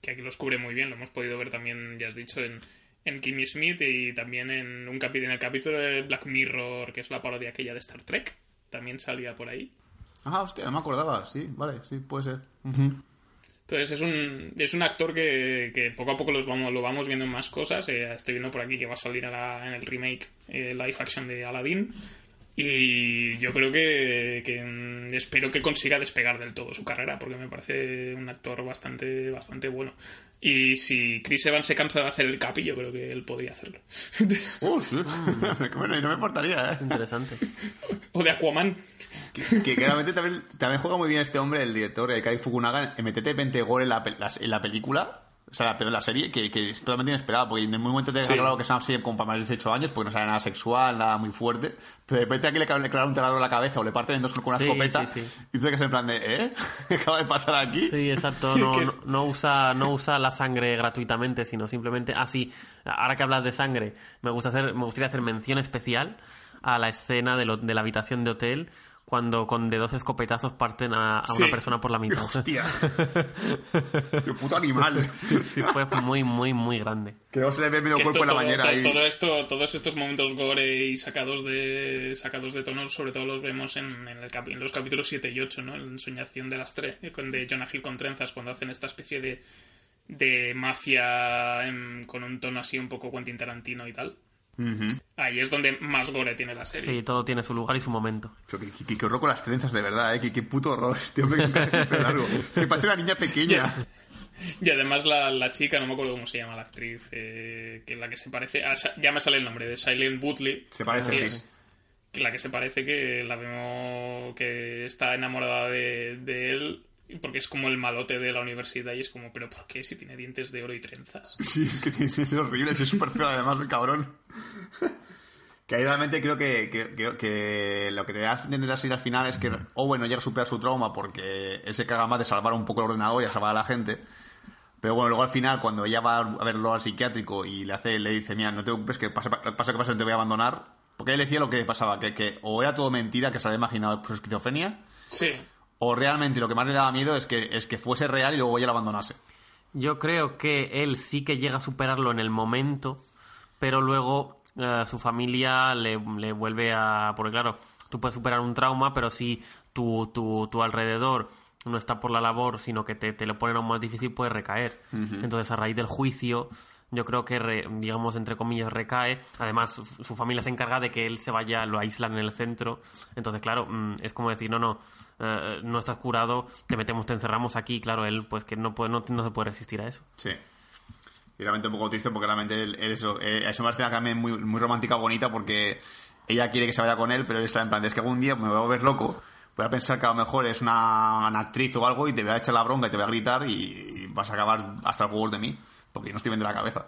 Speaker 2: Que aquí los cubre muy bien, lo hemos podido ver también, ya has dicho, en, en Kimmy Smith y también en un capítulo, en el capítulo de Black Mirror, que es la parodia aquella de Star Trek. También salía por ahí.
Speaker 3: Ah, hostia, no me acordaba. Sí, vale, sí, puede ser.
Speaker 2: Entonces es un, es un actor que, que poco a poco los vamos, lo vamos viendo en más cosas. Eh, estoy viendo por aquí que va a salir a la- en el remake eh, live action de Aladdin. Y yo creo que, que, mm, espero que consiga despegar del todo su carrera, porque me parece un actor bastante, bastante bueno. Y si Chris Evans se cansa de hacer el capi, yo creo que él podría hacerlo.
Speaker 3: Oh, sí. bueno, y no me importaría, ¿eh?
Speaker 4: Interesante.
Speaker 2: o de Aquaman.
Speaker 3: Que, que claramente también, también juega muy bien este hombre, el director, eh, Kai Fukunaga, en meterte 20 goles en la, en la película. O sea, pero en la serie, que, que es totalmente inesperado, porque en ningún momento te deja
Speaker 2: Sí.
Speaker 3: claro que es una serie como para más de 18 años, porque no sale nada sexual, nada muy fuerte. Pero de repente aquí le, clavan- le clavan un taladro en la cabeza o le parten en dos con una
Speaker 4: Sí,
Speaker 3: escopeta.
Speaker 4: sí.
Speaker 3: Y dice que es en plan de, ¿eh? ¿Qué acaba de pasar aquí?
Speaker 4: Sí, exacto. No, no, no usa, no usa la sangre gratuitamente, sino simplemente. Ah, sí. Ahora que hablas de sangre, me gusta hacer, me gustaría hacer mención especial a la escena de, lo- de la habitación de hotel cuando con de dos escopetazos parten a, a una persona por la mitad.
Speaker 3: Hostia. ¡Qué puto animal!
Speaker 4: Sí, fue muy, muy, muy grande.
Speaker 3: Que no se le ve medio
Speaker 2: Que
Speaker 3: cuerpo en la
Speaker 2: todo,
Speaker 3: bañera
Speaker 2: todo-
Speaker 3: ahí.
Speaker 2: todo esto, todos estos momentos gore y sacados de sacados de tono, sobre todo los vemos en, en el en los capítulos 7 y 8, ¿no? En Ensoñación de las tres, de Jonah Hill con trenzas, cuando hacen esta especie de, de mafia em, con un tono así un poco Quentin Tarantino y tal. Ahí es donde más gore tiene la serie.
Speaker 4: Sí, todo tiene su lugar y su momento.
Speaker 3: Pero que, que, que horror con las trenzas, de verdad, ¿eh? Que puto horror. Este hombre nunca se tiene pelo largo. Es que parece una niña pequeña.
Speaker 2: Y además la, la chica, no me acuerdo cómo se llama la actriz, eh, que la que se parece, a ya me sale el nombre, de Silent Woodley.
Speaker 3: Se parece,
Speaker 2: que
Speaker 3: sí.
Speaker 2: es- que la que se parece que la vemos que está enamorada de, de él porque es como el malote de la universidad y es como, pero ¿por qué si tiene dientes de oro y trenzas?
Speaker 3: Sí, es que es, es horrible, es súper feo además el cabrón. Que ahí realmente creo que, que, que- que lo que te hace entender así al final es que Owen no llega a superar su trauma porque él se caga más de salvar un poco el ordenador y a salvar a la gente. Pero bueno, luego al final, cuando ella va a verlo al psiquiátrico y le hace, le dice, mira, no te preocupes, que pase que pase, no te voy a abandonar. Porque él decía lo que pasaba, que, que o era todo mentira, que se había imaginado su esquizofrenia,
Speaker 2: Sí,
Speaker 3: o realmente lo que más le daba miedo es que, es que fuese real y luego ella lo abandonase.
Speaker 4: Yo creo que él sí que llega a superarlo en el momento, pero luego eh, su familia le, le vuelve a... Porque claro, tú puedes superar un trauma, pero si tu, tu, tu alrededor no está por la labor, sino que te, te lo ponen aún más difícil, puede recaer. Entonces, a raíz del juicio, yo creo que, re- digamos, entre comillas, recae. Además, su, su familia se encarga de que él se vaya, lo aíslan en el centro. Entonces, claro, mm, es como decir, no, no, eh, no estás curado, te metemos, te encerramos aquí. Claro, él, pues que no, puede, no, no se puede resistir a eso.
Speaker 3: Sí. Y realmente un poco triste porque realmente él- él eso, eh, es una escena también muy, muy romántica, bonita, porque ella quiere que se vaya con él, pero él está en plan, es que algún día me voy a volver loco, voy a pensar que a lo mejor es una, una actriz o algo y te voy a echar la bronca y te voy a gritar y, y vas a acabar hasta el juegos de mí, porque no estoy bien de la cabeza.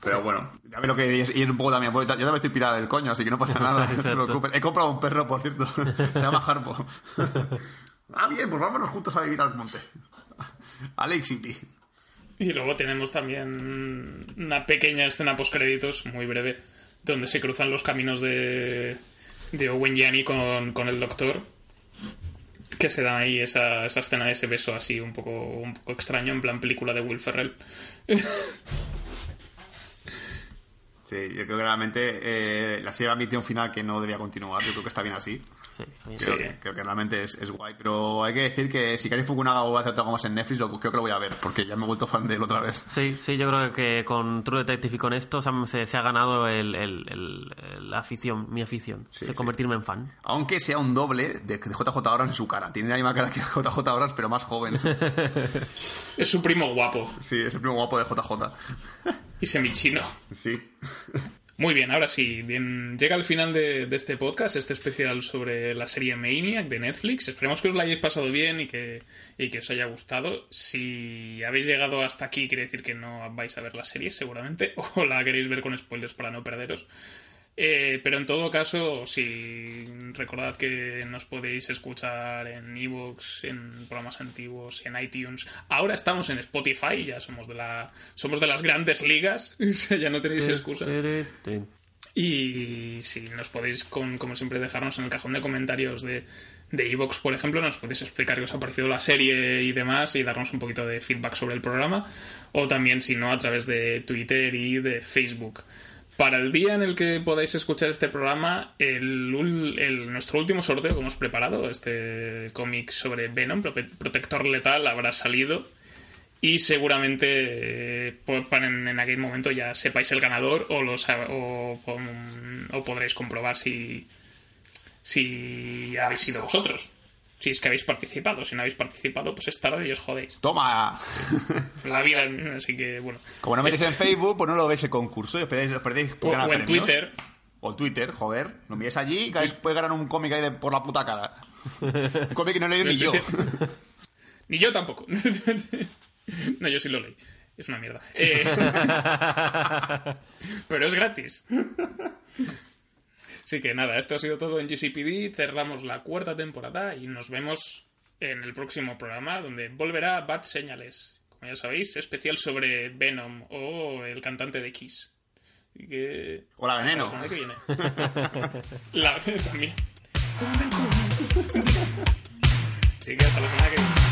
Speaker 3: Pero bueno, ya ve lo que y es, y es un poco también, yo también estoy pirada del coño, así que no pasa nada, no. He comprado un perro, por cierto, se llama Harpo. ah, bien, pues vámonos juntos a vivir al monte. A Lake City.
Speaker 2: Y luego tenemos también una pequeña escena post-créditos, muy breve, donde se cruzan los caminos de, de Owen y Annie con, con el doctor. Que se da ahí esa, esa escena de ese beso así un poco, un poco extraño, en plan película de Will Ferrell.
Speaker 3: Sí, yo creo que realmente eh, la serie admite un final que no debía continuar. Yo creo que está bien así.
Speaker 4: Sí, está bien.
Speaker 3: Creo,
Speaker 2: Sí.
Speaker 3: que, creo que realmente es, es guay. Pero hay que decir que si Kari Fukunaga vuelve a hacer algo más en Netflix, lo, creo que lo voy a ver, porque ya me he vuelto fan de él otra vez.
Speaker 4: Sí, sí, yo creo que con True Detective y con esto se, ha- se- se ha ganado el, el- el- la afición, mi afición,
Speaker 3: Sí,
Speaker 4: de
Speaker 3: sí.
Speaker 4: convertirme en fan.
Speaker 3: Aunque sea un doble de, de JJ Abrams en su cara. Tiene la misma cara que JJ Abrams, pero más joven.
Speaker 2: Es su primo guapo
Speaker 3: Sí, es el primo guapo de JJ.
Speaker 2: y semichino.
Speaker 3: Sí.
Speaker 2: Muy bien, ahora sí, bien, llega el final de, este podcast, este especial sobre la serie Maniac de Netflix. Esperemos que os la hayáis pasado bien y que, y que os haya gustado. Si habéis llegado hasta aquí, quiere decir que no vais a ver la serie, seguramente, o la queréis ver con spoilers para no perderos. Eh, pero en todo caso, si recordad que nos podéis escuchar en Evox, en programas antiguos, en iTunes. Ahora estamos en Spotify, ya somos de la somos de las grandes ligas, ya no tenéis excusa. Y si nos podéis, con- como siempre, dejarnos en el cajón de comentarios de de Evox, por ejemplo, nos podéis explicar qué os ha parecido la serie y demás y darnos un poquito de feedback sobre el programa. O también, si no, a través de Twitter y de Facebook. Para el día en el que podáis escuchar este programa, el, el- nuestro último sorteo que hemos preparado, este cómic sobre Venom, Protector Letal, habrá salido y seguramente eh, en, aquel momento ya sepáis el ganador o, lo sa- o, o- o podréis comprobar si, si habéis sido vosotros. Si es que habéis participado. Si no habéis participado, pues es tarde y os jodéis.
Speaker 3: ¡Toma!
Speaker 2: La vida, así que bueno.
Speaker 3: Como no metéis en Facebook, pues no lo veis el concurso y os perdéis, os perdéis
Speaker 2: O,
Speaker 3: ganar
Speaker 2: o en
Speaker 3: premios.
Speaker 2: Twitter.
Speaker 3: O Twitter, joder. Lo miráis allí y puede ganar un cómic ahí de- por la puta cara. Un cómic que no leí ni yo.
Speaker 2: Ni yo tampoco. no, yo sí lo leí. Es una mierda. Eh, Pero es gratis. Así que nada, esto ha sido todo en GCPD. Cerramos la cuarta temporada y nos vemos en el próximo programa donde volverá Bad Señales. Como ya sabéis, especial sobre Venom o el cantante de Kiss. Así que...
Speaker 3: O la veneno.
Speaker 2: La que viene. La también. Así que hasta la semana que viene.